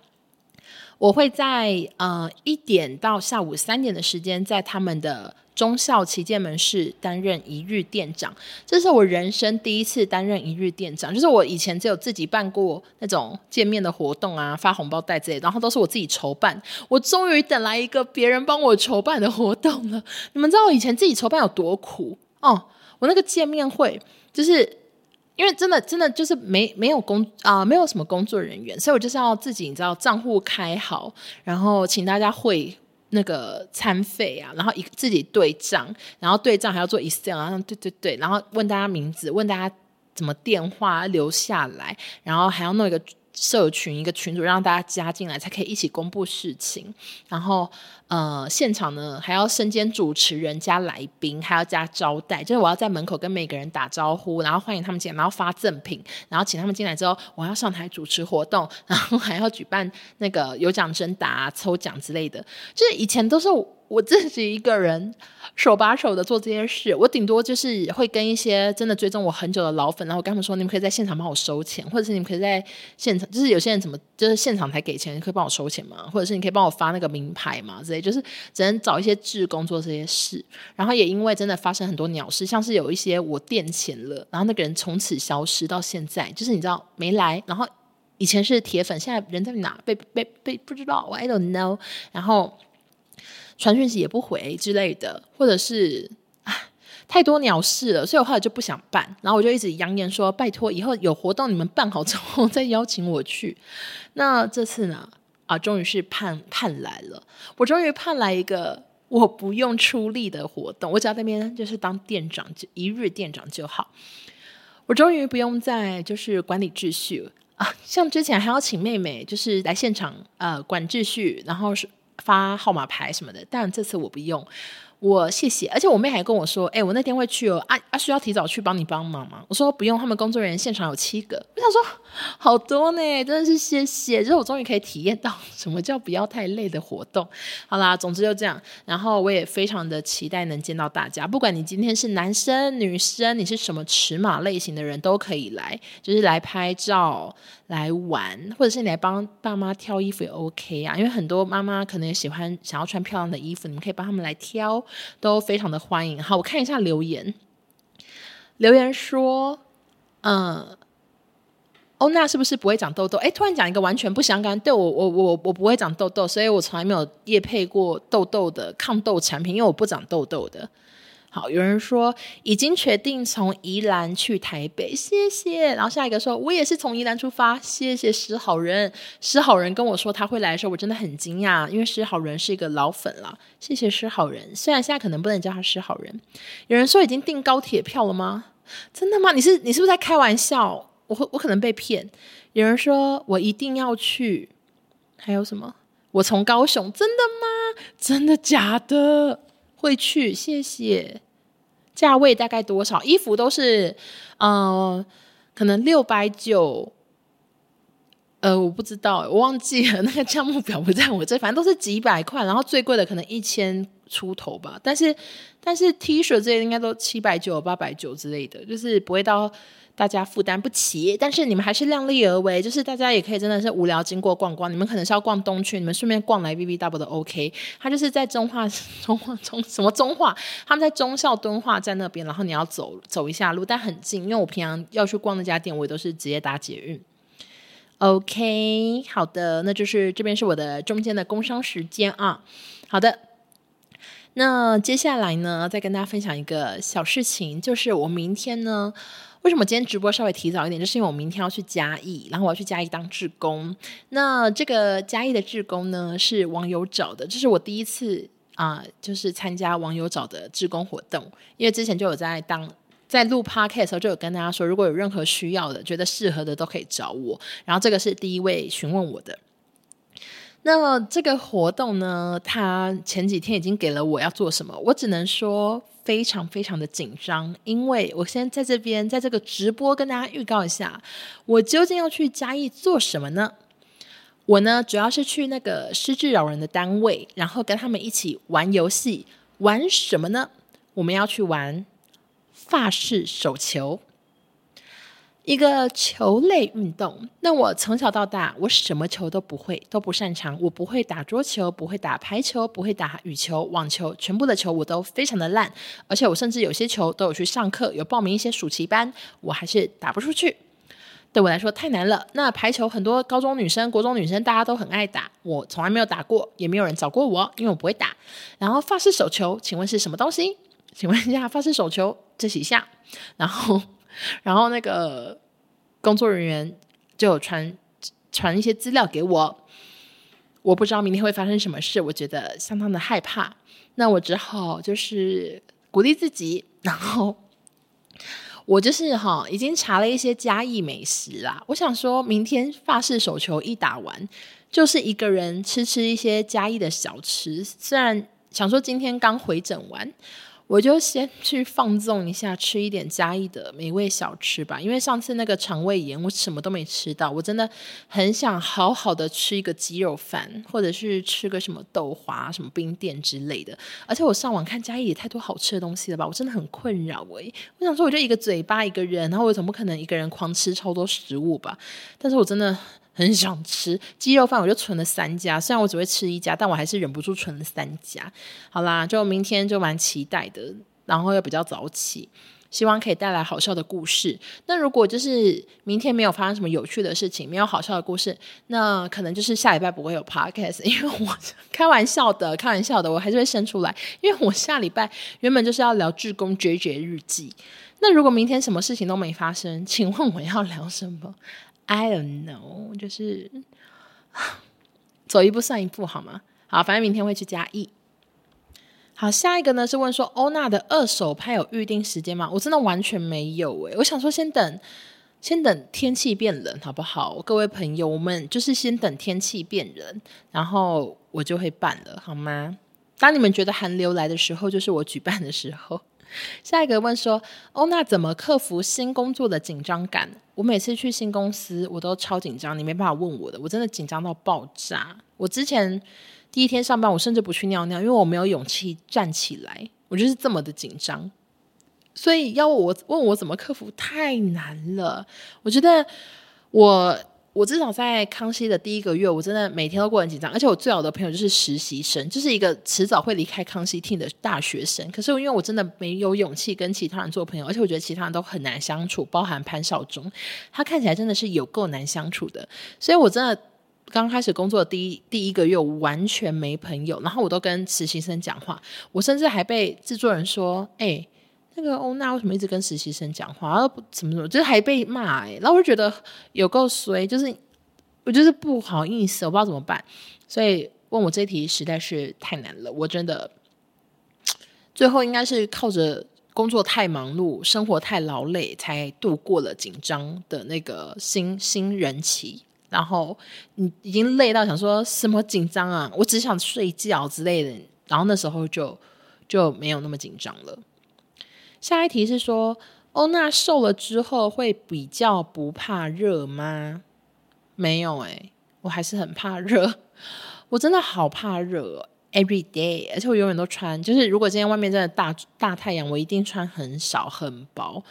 我会在呃一点到下午三点的时间，在他们的。中孝旗舰门市担任一日店长，这是我人生第一次担任一日店长。就是我以前只有自己办过那种见面的活动啊，发红包袋之类，然后都是我自己筹办。我终于等来一个别人帮我筹办的活动了。你们知道我以前自己筹办有多苦哦？我那个见面会，就是因为真的真的就是没没有工啊、没有什么工作人员，所以我就是要自己你知道账户开好，然后请大家汇。那个餐费啊，然后一自己对账，然后对账还要做 Excel，然后对对对，然后问大家名字，问大家怎么电话留下来，然后还要弄一个。社群一个群组让大家加进来，才可以一起公布事情。然后，呃，现场呢还要身兼主持人加来宾，还要加招待，就是我要在门口跟每个人打招呼，然后欢迎他们进来，然后发赠品，然后请他们进来之后，我要上台主持活动，然后还要举办那个有奖征答、抽奖之类的。就是以前都是我自己一个人。手把手的做这些事，我顶多就是会跟一些真的追踪我很久的老粉，然后跟他们说，你们可以在现场帮我收钱，或者是你们可以在现场，就是有些人怎么就是现场才给钱，你可以帮我收钱吗？或者是你可以帮我发那个名牌吗？之类，就是只能找一些志工做这些事。然后也因为真的发生很多鸟事，像是有一些我垫钱了，然后那个人从此消失到现在，就是你知道没来，然后以前是铁粉，现在人在哪？被被被不知道，I don't know。然后。传讯息也不回之类的，或者是啊太多鸟事了，所以我后来就不想办。然后我就一直扬言说：“拜托，以后有活动你们办好之后再邀请我去。”那这次呢？啊，终于是盼盼来了，我终于盼来一个我不用出力的活动，我只要那边就是当店长，就一日店长就好。我终于不用再就是管理秩序啊，像之前还要请妹妹就是来现场呃管秩序，然后是。发号码牌什么的，但这次我不用，我谢谢。而且我妹还跟我说：“哎，我那天会去哦，啊啊，需要提早去帮你帮忙吗？”我说：“不用，他们工作人员现场有七个。”我想说，好多呢，真的是谢谢。就是我终于可以体验到什么叫不要太累的活动。好啦，总之就这样。然后我也非常的期待能见到大家，不管你今天是男生女生，你是什么尺码类型的人都可以来，就是来拍照。来玩，或者是你来帮爸妈挑衣服也 OK 啊，因为很多妈妈可能也喜欢想要穿漂亮的衣服，你们可以帮他们来挑，都非常的欢迎。好，我看一下留言，留言说，嗯，欧娜是不是不会长痘痘？哎，突然讲一个完全不相干，对我我我我不会长痘痘，所以我从来没有夜配过痘痘的抗痘产品，因为我不长痘痘的。好，有人说已经决定从宜兰去台北，谢谢。然后下一个说，我也是从宜兰出发，谢谢施好人。施好人跟我说他会来的时候，我真的很惊讶，因为施好人是一个老粉了。谢谢施好人，虽然现在可能不能叫他施好人。有人说已经订高铁票了吗？真的吗？你是你是不是在开玩笑？我我可能被骗。有人说我一定要去，还有什么？我从高雄，真的吗？真的假的？会去，谢谢。价位大概多少？衣服都是，呃，可能六百九。呃，我不知道，我忘记了那个价目表不在我这，反正都是几百块，然后最贵的可能一千出头吧。但是，但是 T 恤这些应该都七百九、八百九之类的，就是不会到。大家负担不起，但是你们还是量力而为，就是大家也可以真的是无聊经过逛逛。你们可能是要逛东区，你们顺便逛来 BBW 的 OK。他就是在中化、中化、中什么中化，他们在中校敦化站那边，然后你要走走一下路，但很近。因为我平常要去逛那家店，我也都是直接搭捷运。OK，好的，那就是这边是我的中间的工商时间啊。好的，那接下来呢，再跟大家分享一个小事情，就是我明天呢。为什么今天直播稍微提早一点？就是因为我明天要去嘉义，然后我要去嘉义当志工。那这个嘉义的志工呢，是网友找的，这是我第一次啊、就是参加网友找的志工活动。因为之前就有在当在录 podcast 的时候，就有跟大家说，如果有任何需要的，觉得适合的都可以找我。然后这个是第一位询问我的。那么这个活动呢，他前几天已经给了我要做什么，我只能说。非常非常的紧张，因为我先在这边，在这个直播跟大家预告一下，我究竟要去嘉义做什么呢？我呢，主要是去那个失智老人的单位，然后跟他们一起玩游戏，玩什么呢？我们要去玩发式手球。一个球类运动，那我从小到大，我什么球都不会，都不擅长。我不会打桌球，不会打排球，不会打羽球、网球，全部的球我都非常的烂。而且我甚至有些球都有去上课，有报名一些暑期班，我还是打不出去。对我来说太难了。那排球很多高中女生、国中女生大家都很爱打，我从来没有打过，也没有人找过我，因为我不会打。然后发式手球，请问是什么东西？请问一下，发式手球这几项，然后。然后那个工作人员就有传传一些资料给我，我不知道明天会发生什么事，我觉得相当的害怕。那我只好就是鼓励自己，然后我就是哈已经查了一些嘉义美食啦。我想说明天法式手球一打完，就是一个人吃吃一些嘉义的小吃。虽然想说今天刚回诊完。我就先去放纵一下，吃一点嘉义的美味小吃吧。因为上次那个肠胃炎，我什么都没吃到，我真的很想好好的吃一个鸡肉饭，或者是吃个什么豆花、什么冰店之类的。而且我上网看嘉义也太多好吃的东西了吧，我真的很困扰诶。我想说，我就一个嘴巴一个人，然后我总不可能一个人狂吃超多食物吧？但是我真的。很想吃鸡肉饭，我就存了三家。虽然我只会吃一家，但我还是忍不住存了三家。好啦，就明天就蛮期待的，然后又比较早起，希望可以带来好笑的故事。那如果就是明天没有发生什么有趣的事情，没有好笑的故事，那可能就是下礼拜不会有 podcast，因为我开玩笑的，开玩笑的，我还是会生出来。因为我下礼拜原本就是要聊志工 JJ 日记。那如果明天什么事情都没发生，请问我要聊什么？I don't know，就是 走一步算一步，好吗？好，反正明天会去嘉义。好，下一个呢是问说欧娜的二手拍有预定时间吗？我真的完全没有诶、我想说先等，先等天气变冷好不好？各位朋友，我们就是先等天气变冷，然后我就会办了，好吗？当你们觉得寒流来的时候，就是我举办的时候。下一个问说：欧娜怎么克服新工作的紧张感？我每次去新公司，我都超紧张，你没办法问我的，我真的紧张到爆炸。我之前第一天上班，我甚至不去尿尿，因为我没有勇气站起来，我就是这么的紧张。所以要我问我怎么克服，太难了。我觉得我。我至少在康熙的第一个月，我真的每天都过很紧张，而且我最好的朋友就是实习生，就是一个迟早会离开康熙 team 的大学生。可是因为我真的没有勇气跟其他人做朋友，而且我觉得其他人都很难相处，包含潘少忠，他看起来真的是有够难相处的。所以我真的刚开始工作的第一第一个月，我完全没朋友，然后我都跟实习生讲话，我甚至还被制作人说：“哎、”那个欧娜为什么一直跟实习生讲话？然后怎么怎么，就是还被骂哎、然后我就觉得有够衰，就是我就是不好意思，我不知道怎么办，所以问我这题实在是太难了。我真的最后应该是靠着工作太忙碌、生活太劳累，才度过了紧张的那个新新人期。然后你已经累到想说什么紧张啊，我只想睡觉之类的。然后那时候就就没有那么紧张了。下一题是说，欧娜瘦了之后会比较不怕热吗？没有诶、欸，我还是很怕热，我真的好怕热，every day，而且我永远都穿，就是如果今天外面真的大大太阳，我一定穿很少很薄，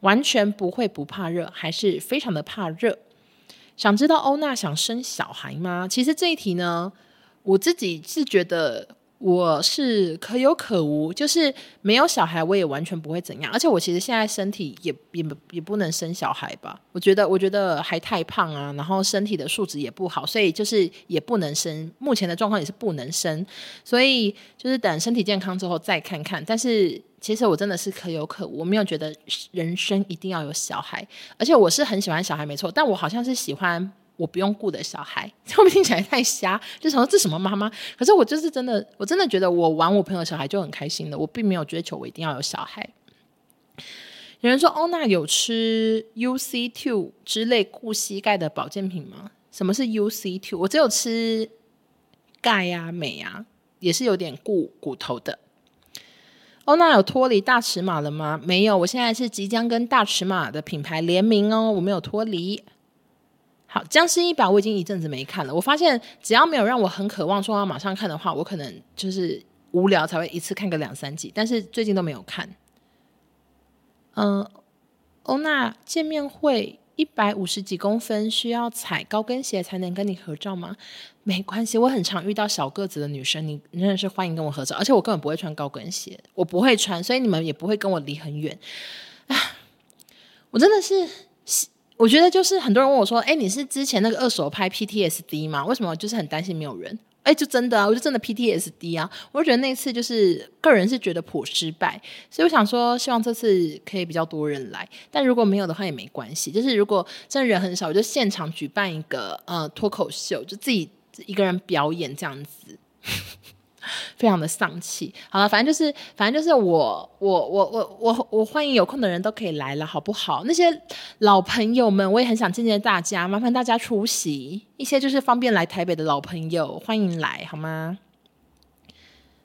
完全不会不怕热，还是非常的怕热。想知道欧娜想生小孩吗？其实这一题呢，我自己是觉得。我是可有可无，就是没有小孩，我也完全不会怎样。而且我其实现在身体也也也不能生小孩吧？我觉得，我觉得还太胖啊，然后身体的素质也不好，所以就是也不能生。目前的状况也是不能生，所以就是等身体健康之后再看看。但是。其实我真的是可有可无，我没有觉得人生一定要有小孩，而且我是很喜欢小孩，没错，但我好像是喜欢我不用顾的小孩，会不听起来太瞎？就想说这什么妈妈？可是我就是真的，我真的觉得我玩我朋友小孩就很开心的，我并没有追求我一定要有小孩。有人说欧娜有吃 UC Two 之类固膝盖的保健品吗？什么是 UC Two？我只有吃钙呀、镁呀，也是有点顾骨头的。欧娜有脱离大尺码了吗？没有，我现在是即将跟大尺码的品牌联名哦，我没有脱离。好，僵尸一百我已经一阵子没看了。我发现只要没有让我很渴望说要马上看的话，我可能就是无聊才会一次看个两三集，但是最近都没有看。嗯、呃，欧娜见面会。一百五十几公分，需要踩高跟鞋才能跟你合照吗？没关系，我很常遇到小个子的女生，你真的是欢迎跟我合照，而且我根本不会穿高跟鞋，我不会穿，所以你们也不会跟我离很远。啊，我真的是，我觉得就是很多人问我说，哎，你是之前那个二手拍 PTSD 吗？为什么就是很担心没有人？哎，就真的啊，我就真的 PTSD 啊！我就觉得那次就是个人是觉得颇失败，所以我想说，希望这次可以比较多人来。但如果没有的话也没关系，就是如果真的人很少，我就现场举办一个呃脱口秀，就自己一个人表演这样子。非常的丧气。好了，反正就是，反正就是我，我，我，我，我，我欢迎有空的人都可以来了，好不好？那些老朋友们，我也很想见见大家，麻烦大家出席。一些就是方便来台北的老朋友，欢迎来，好吗？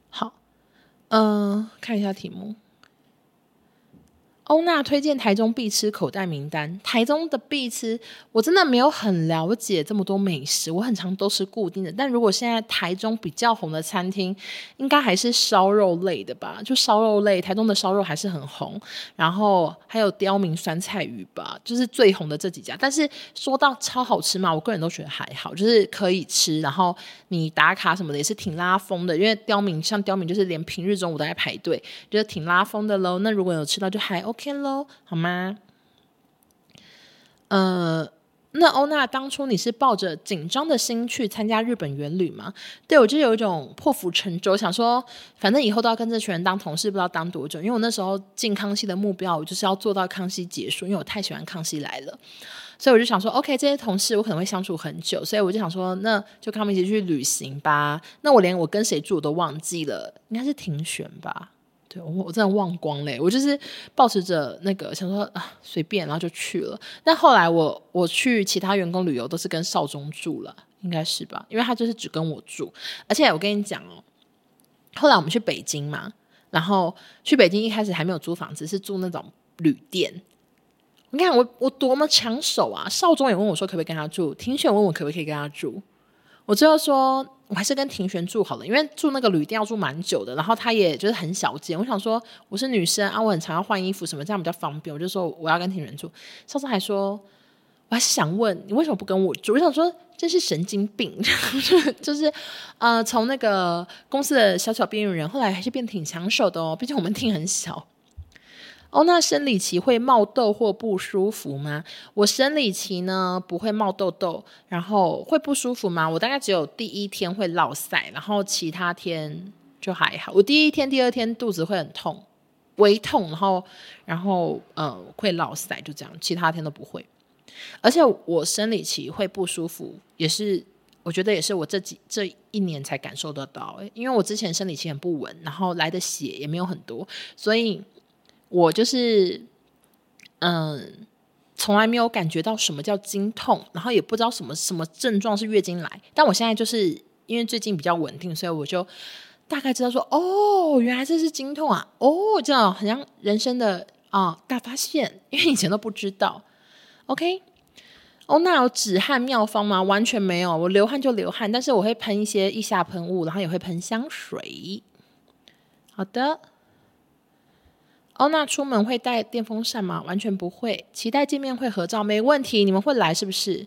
好，嗯、看一下题目。欧娜推荐台中必吃口袋名单。台中的必吃，我真的没有很了解这么多美食，我很常都是固定的。但如果现在台中比较红的餐厅，应该还是烧肉类的吧？就烧肉类，台中的烧肉还是很红。然后还有刁民酸菜鱼吧，就是最红的这几家。但是说到超好吃嘛，我个人都觉得还好，就是可以吃。然后你打卡什么的也是挺拉风的，因为刁民像刁民就是连平日中午都在排队，觉得挺拉风的喽。那如果有吃到就还 OK。天喽，好吗？呃，那欧娜当初你是抱着紧张的心去参加日本员旅吗？对，我就有一种破釜沉舟，想说反正以后都要跟这群人当同事，不知道当多久。因为我那时候进康熙的目标，我就是要做到康熙结束，因为我太喜欢康熙来了，所以我就想说，OK，这些同事我可能会相处很久，所以我就想说，那就跟他们一起去旅行吧。那我连我跟谁住我都忘记了，应该是庭璇吧。对，我我真的忘光嘞，我就是抱持着那个想说啊随便，然后就去了。但后来我我去其他员工旅游都是跟少中住了，应该是吧？因为他就是只跟我住，而且我跟你讲哦，后来我们去北京嘛，然后去北京一开始还没有租房子，是住那种旅店。你看我我多么抢手啊！少中也问我说可不可以跟他住，庭选问我可不可以跟他住，我最后说。我还是跟庭璇住好了，因为住那个旅店要住蛮久的，然后他也就是很小间。我想说我是女生啊，我很常要换衣服什么，这样比较方便。我就说我要跟庭璇住。上次还说，我还想问你为什么不跟我住？我想说这是神经病，就是呃，从那个公司的小小边缘人，后来还是变挺抢手的哦。毕竟我们厅很小。哦，那生理期会冒痘或不舒服吗？我生理期呢不会冒痘痘，然后会不舒服吗？我大概只有第一天会落赛，然后其他天就还好。我第一天、第二天肚子会很痛，微痛，然后然后呃会落赛，就这样，其他天都不会。而且我生理期会不舒服，也是我觉得也是我这几这一年才感受得到，因为我之前生理期很不稳，然后来的血也没有很多，所以。我就是，嗯，从来没有感觉到什么叫经痛，然后也不知道什么什么症状是月经来。但我现在就是因为最近比较稳定，所以我就大概知道说，哦，原来这是经痛啊，哦，这样很像人生的啊、大发现，因为以前都不知道。OK，哦，那有止汗妙方吗？完全没有，我流汗就流汗，但是我会喷一些腋下喷雾，然后也会喷香水。好的。欧娜出门会带电风扇吗？完全不会。期待见面会合照，没问题。你们会来是不是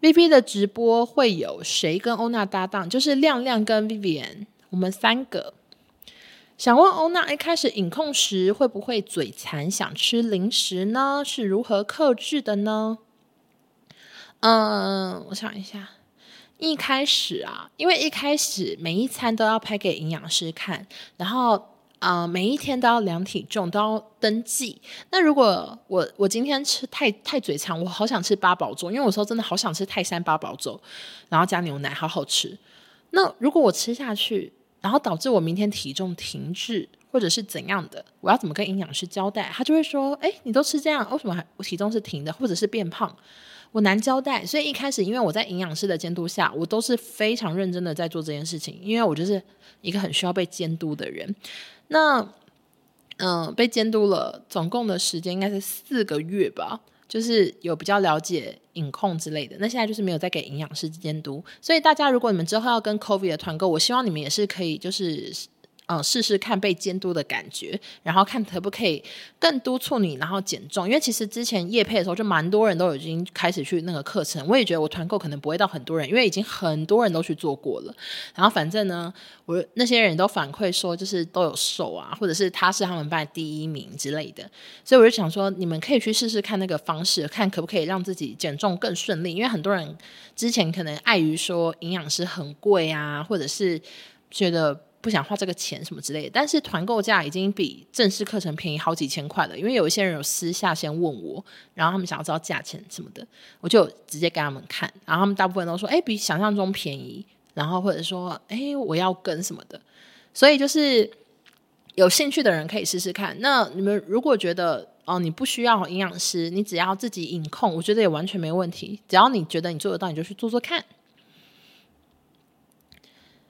？VV 的直播会有谁跟欧娜搭档？就是亮亮跟 Vivian，我们三个。想问欧娜，一开始饮控时会不会嘴馋想吃零食呢？是如何克制的呢？嗯，我想一下。一开始啊，因为一开始每一餐都要拍给营养师看，然后。啊、呃，每一天都要量体重，都要登记。那如果我我今天吃太太嘴馋，我好想吃八宝粥，因为我说真的好想吃泰山八宝粥，然后加牛奶，好好吃。那如果我吃下去，然后导致我明天体重停滞，或者是怎样的，我要怎么跟营养师交代？他就会说：“哎，你都吃这样，为什么还我体重是停的，或者是变胖？”我难交代。所以一开始，因为我在营养师的监督下，我都是非常认真的在做这件事情，因为我就是一个很需要被监督的人。那嗯、被监督了，总共的时间应该是四个月吧。就是有比较了解影控之类的，那现在就是没有再给营养师监督，所以大家如果你们之后要跟 COVID 的团购，我希望你们也是可以就是。嗯，试试看被监督的感觉，然后看可不可以更督促你，然后减重。因为其实之前夜配的时候，就蛮多人都已经开始去那个课程。我也觉得我团购可能不会到很多人，因为已经很多人都去做过了。然后反正呢，我那些人都反馈说，就是都有瘦啊，或者是他是他们班第一名之类的。所以我就想说，你们可以去试试看那个方式，看可不可以让自己减重更顺利。因为很多人之前可能碍于说营养师很贵啊，或者是觉得。不想花这个钱什么之类的，但是团购价已经比正式课程便宜好几千块了。因为有一些人有私下先问我，然后他们想要知道价钱什么的，我就直接给他们看，然后他们大部分都说：“哎，比想象中便宜。”然后或者说：“哎，我要跟什么的。”所以就是有兴趣的人可以试试看。那你们如果觉得哦，你不需要营养师，你只要自己饮控，我觉得也完全没问题。只要你觉得你做得到，你就去做做看。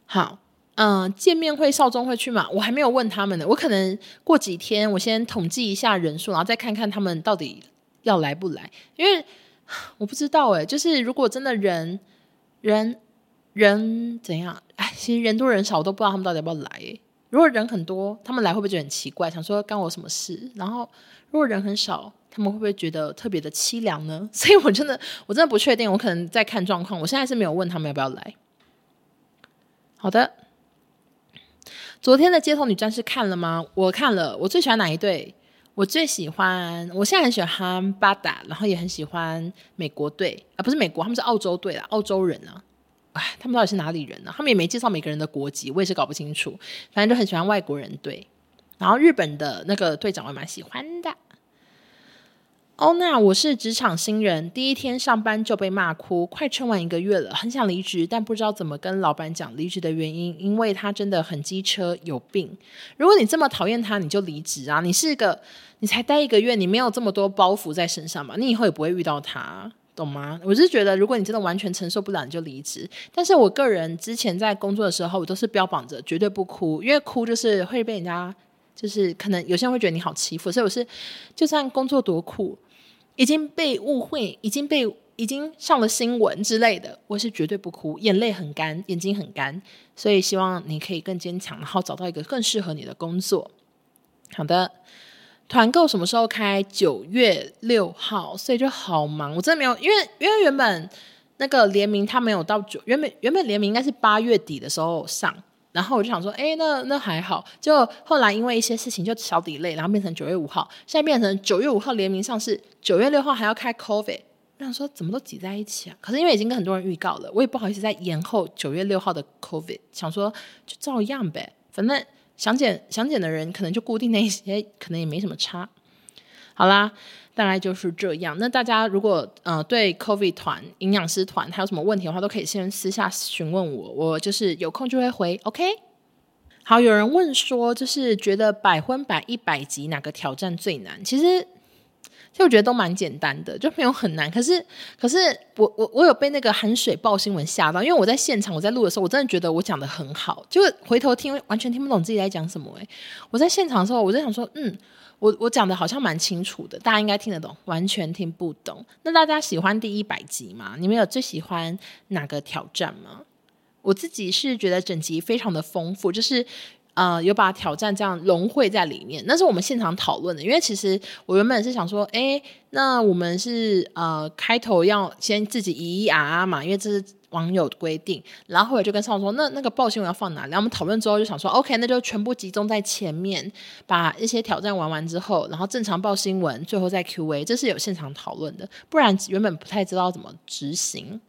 好。嗯，见面会少中会去吗？我还没有问他们呢。我可能过几天，我先统计一下人数，然后再看看他们到底要来不来。因为我不知道诶，就是如果真的人人人怎样？哎，其实人多人少，我都不知道他们到底要不要来诶。如果人很多，他们来会不会觉得很奇怪？想说干我什么事？然后如果人很少，他们会不会觉得特别的凄凉呢？所以我真的我真的不确定，我可能在看状况。我现在是没有问他们要不要来。好的。昨天的街头女战士看了吗？我看了，我最喜欢哪一队？我最喜欢，我现在很喜欢巴达，然后也很喜欢美国队啊，不是美国，他们是澳洲队啦，澳洲人啊，哎，他们到底是哪里人呢？他们也没介绍每个人的国籍，我也是搞不清楚。反正就很喜欢外国人队，然后日本的那个队长我也蛮喜欢的。欧娜，我是职场新人，第一天上班就被骂哭，快撑完一个月了，很想离职，但不知道怎么跟老板讲离职的原因，因为他真的很机车，有病。如果你这么讨厌他，你就离职啊！你是一个，你才待一个月，你没有这么多包袱在身上嘛，你以后也不会遇到他，懂吗？我是觉得，如果你真的完全承受不了，你就离职。但是我个人之前在工作的时候，我都是标榜着绝对不哭，因为哭就是会被人家，就是可能有些人会觉得你好欺负，所以我是就算工作多苦。已经被误会，已经被已经上了新闻之类的，我是绝对不哭，眼泪很干，眼睛很干，所以希望你可以更坚强，然后找到一个更适合你的工作。好的，团购什么时候开？九月六号，所以就好忙，我真的没有，因为因为原本那个联名它没有到九，原本原本联名应该是八月底的时候上。然后我就想说，哎，那那还好。就后来因为一些事情就小 delay，然后变成九月五号，现在变成九月五号联名上市，九月六号还要开 COVID。我想说怎么都挤在一起啊？可是因为已经跟很多人预告了，我也不好意思再延后九月六号的 COVID。想说就照样呗，反正想减想减的人可能就固定那些，可能也没什么差。好啦。大概就是这样。那大家如果呃对 COVID 团营养师团还有什么问题的话，都可以先私下询问我，我就是有空就会回。OK。好，有人问说，就是觉得百分百一百级哪个挑战最难？其实，其实我觉得都蛮简单的，就没有很难。可是，可是我我我有被那个含水爆新闻吓到，因为我在现场我在录的时候，我真的觉得我讲得很好，就回头听完全听不懂自己在讲什么。诶，我在现场的时候，我在想说，嗯。我我讲的好像蛮清楚的，大家应该听得懂，完全听不懂。那大家喜欢第一百集吗？你们有最喜欢哪个挑战吗？我自己是觉得整集非常的丰富，就是呃有把挑战这样融汇在里面。那是我们现场讨论的，因为其实我原本是想说，哎，那我们是呃开头要先自己咿咿啊啊嘛，因为这是。网友规定，然后我就跟上说，那那个报新闻要放哪里？然后我们讨论之后就想说，OK，那就全部集中在前面，把一些挑战玩完之后，然后正常报新闻，最后再 Q&A，这是有现场讨论的，不然原本不太知道怎么执行。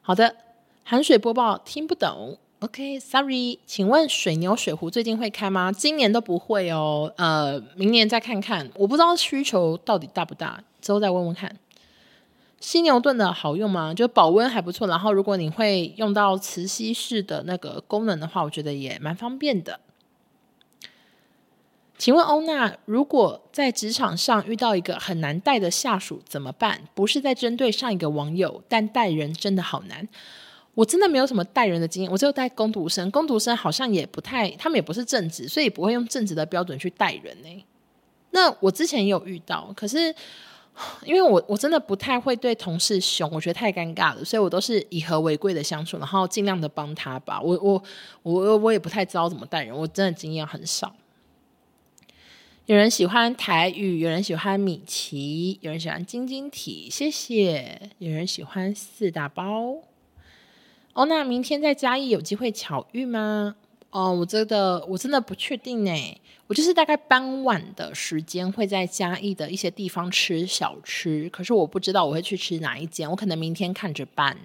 好的，含水播报听不懂，OK，Sorry，请问水牛水壶最近会开吗？今年都不会哦，呃，明年再看看。我不知道需求到底大不大，之后再问问看。犀牛盾的好用吗？就保温还不错，然后如果你会用到磁吸式的那个功能的话，我觉得也蛮方便的。请问欧娜，如果在职场上遇到一个很难带的下属怎么办？不是在针对上一个网友，但带人真的好难。我真的没有什么带人的经验，我只有带工读生，工读生好像也不太，他们也不是正职，所以不会用正职的标准去带人呢。那我之前也有遇到，可是因为我我真的不太会对同事凶，我觉得太尴尬了，所以我都是以和为贵的相处，然后尽量的帮他吧。我我我我也不太知道怎么带人，我真的经验很少。有人喜欢台语，有人喜欢米奇，有人喜欢晶晶体，谢谢。有人喜欢四大包。哦，那明天在嘉义有机会巧遇吗？哦，我真的我真的不确定呢。我就是大概傍晚的时间会在嘉义的一些地方吃小吃，可是我不知道我会去吃哪一间，我可能明天看着办。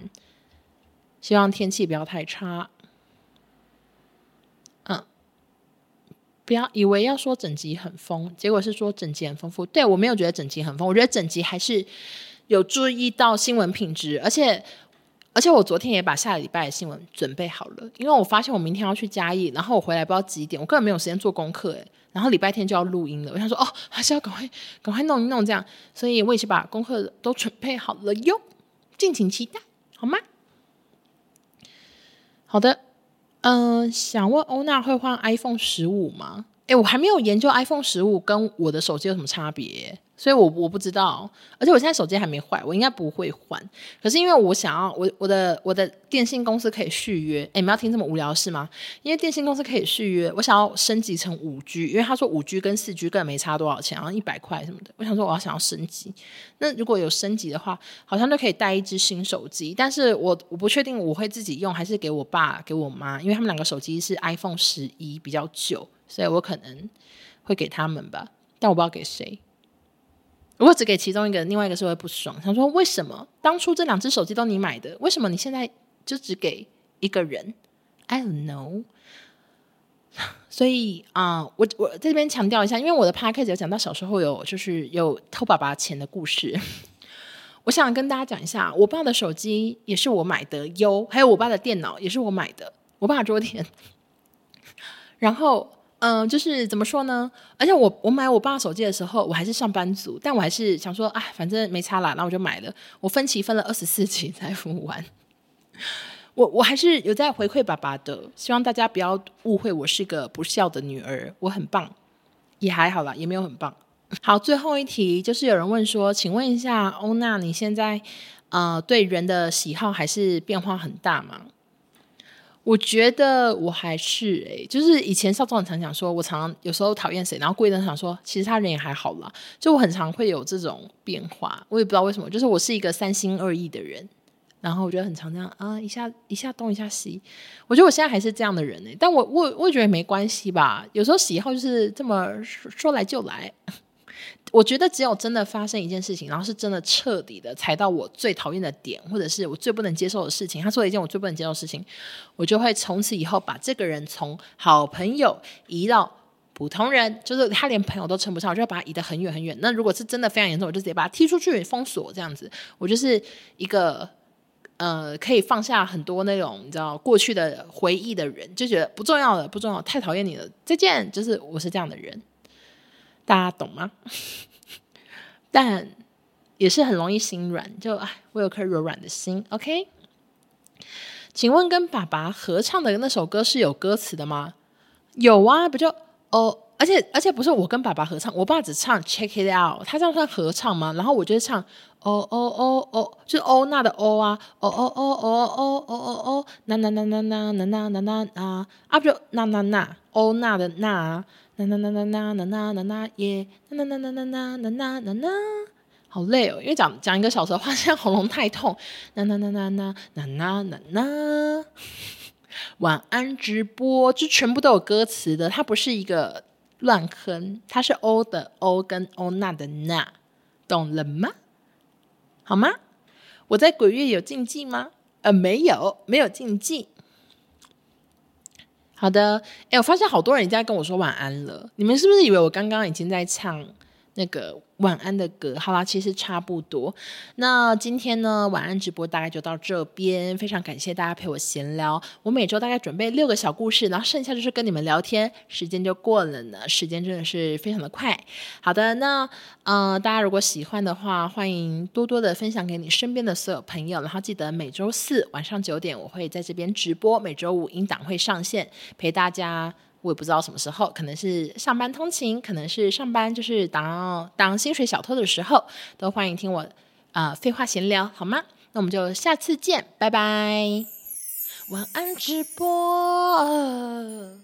希望天气不要太差。嗯，不要以为要说整集很丰，结果是说整集很丰富。对，我没有觉得整集很丰，我觉得整集还是有注意到新闻品质，而且。而且我昨天也把下礼拜的新闻准备好了，因为我发现我明天要去嘉义，然后我回来不知道几点，我根本没有时间做功课诶，然后礼拜天就要录音了，我想说哦，还是要赶快赶快弄一弄这样，所以我也是把功课都准备好了哟，敬请期待，好吗？好的，嗯、想问欧娜会换 iPhone 十五吗？诶，我还没有研究 iPhone 十五跟我的手机有什么差别。所以我，我不知道，而且我现在手机还没坏，我应该不会换。可是，因为我想要，我我的我的电信公司可以续约。诶，你们要听这么无聊的事吗？因为电信公司可以续约，我想要升级成五 G，因为他说五 G 跟四 G 根本没差多少钱，好像一百块什么的。我想说，我要想要升级。那如果有升级的话，好像就可以带一支新手机。但是我我不确定我会自己用，还是给我爸给我妈，因为他们两个手机是 iPhone 十一，比较旧，所以我可能会给他们吧。但我不知道给谁。如果只给其中一个，另外一个是会不爽。他说：“为什么当初这两只手机都你买的？为什么你现在就只给一个人？I don't know。”所以啊、我我在这边强调一下，因为我的 podcast 有讲到小时候有就是有偷爸爸钱的故事。我想跟大家讲一下，我爸的手机也是我买的哟，还有我爸的电脑也是我买的，我爸的桌垫。然后。嗯，就是怎么说呢？而且我我买我爸手机的时候，我还是上班族，但我还是想说，哎，反正没差啦，那我就买了。我分期分了二十四期才付完。我我还是有在回馈爸爸的，希望大家不要误会我是个不孝的女儿，我很棒，也还好啦，也没有很棒。好，最后一题就是有人问说，请问一下欧娜，你现在呃对人的喜好还是变化很大吗？我觉得我还是诶、就是以前少壮很常讲说，我常常有时候讨厌谁，然后过一阵想说，其实他人也还好啦。就我很常会有这种变化，我也不知道为什么，就是我是一个三心二意的人，然后我觉得很常这样啊，一下一下东一下西。我觉得我现在还是这样的人呢、但我我我也觉得没关系吧，有时候喜好就是这么说来就来。我觉得只有真的发生一件事情，然后是真的彻底的踩到我最讨厌的点，或者是我最不能接受的事情，他做了一件我最不能接受的事情，我就会从此以后把这个人从好朋友移到普通人，就是他连朋友都称不上，我就要把他移得很远很远。那如果是真的非常严重，我就直接把他踢出去封锁这样子。我就是一个呃可以放下很多那种你知道过去的回忆的人，就觉得不重要了，不重要，太讨厌你了，再见。就是我是这样的人。大家懂吗？但也是很容易心软，就哎，我有颗柔软的心。OK，请问跟爸爸合唱的那首歌是有歌词的吗？有啊，不就哦，而且而且不是我跟爸爸合唱，我爸只唱 Check It Out，他这样算合唱吗？然后我就唱哦哦哦哦，就是欧娜的欧啊，哦哦哦哦哦哦哦哦，那那那那那那那那那啊，啊不就那那那欧娜的那。那那那那那那那那那耶，那那那那那那那那那，好累哦，因为讲讲一个小时的话，现在喉咙太痛。那那那那那那那那那，晚安直播，就全部都有歌词的，它不是一个乱哼，它是欧的欧跟欧娜的娜，懂了吗？好吗？我在鬼月有禁忌吗？呃，没有，没有禁忌。好的，哎，我发现好多人已经在跟我说晚安了，你们是不是以为我刚刚已经在唱那个？晚安的歌，好啦，其实差不多。那今天呢，晚安直播大概就到这边，非常感谢大家陪我闲聊。我每周大概准备六个小故事，然后剩下就是跟你们聊天，时间就过了呢。时间真的是非常的快。好的，那呃，大家如果喜欢的话，欢迎多多的分享给你身边的所有朋友。然后记得每周四晚上九点，我会在这边直播；每周五音档会上线，陪大家。我也不知道什么时候，可能是上班通勤，可能是上班就是当当薪水小偷的时候，都欢迎听我啊、呃、废话闲聊，好吗？那我们就下次见，拜拜，晚安直播。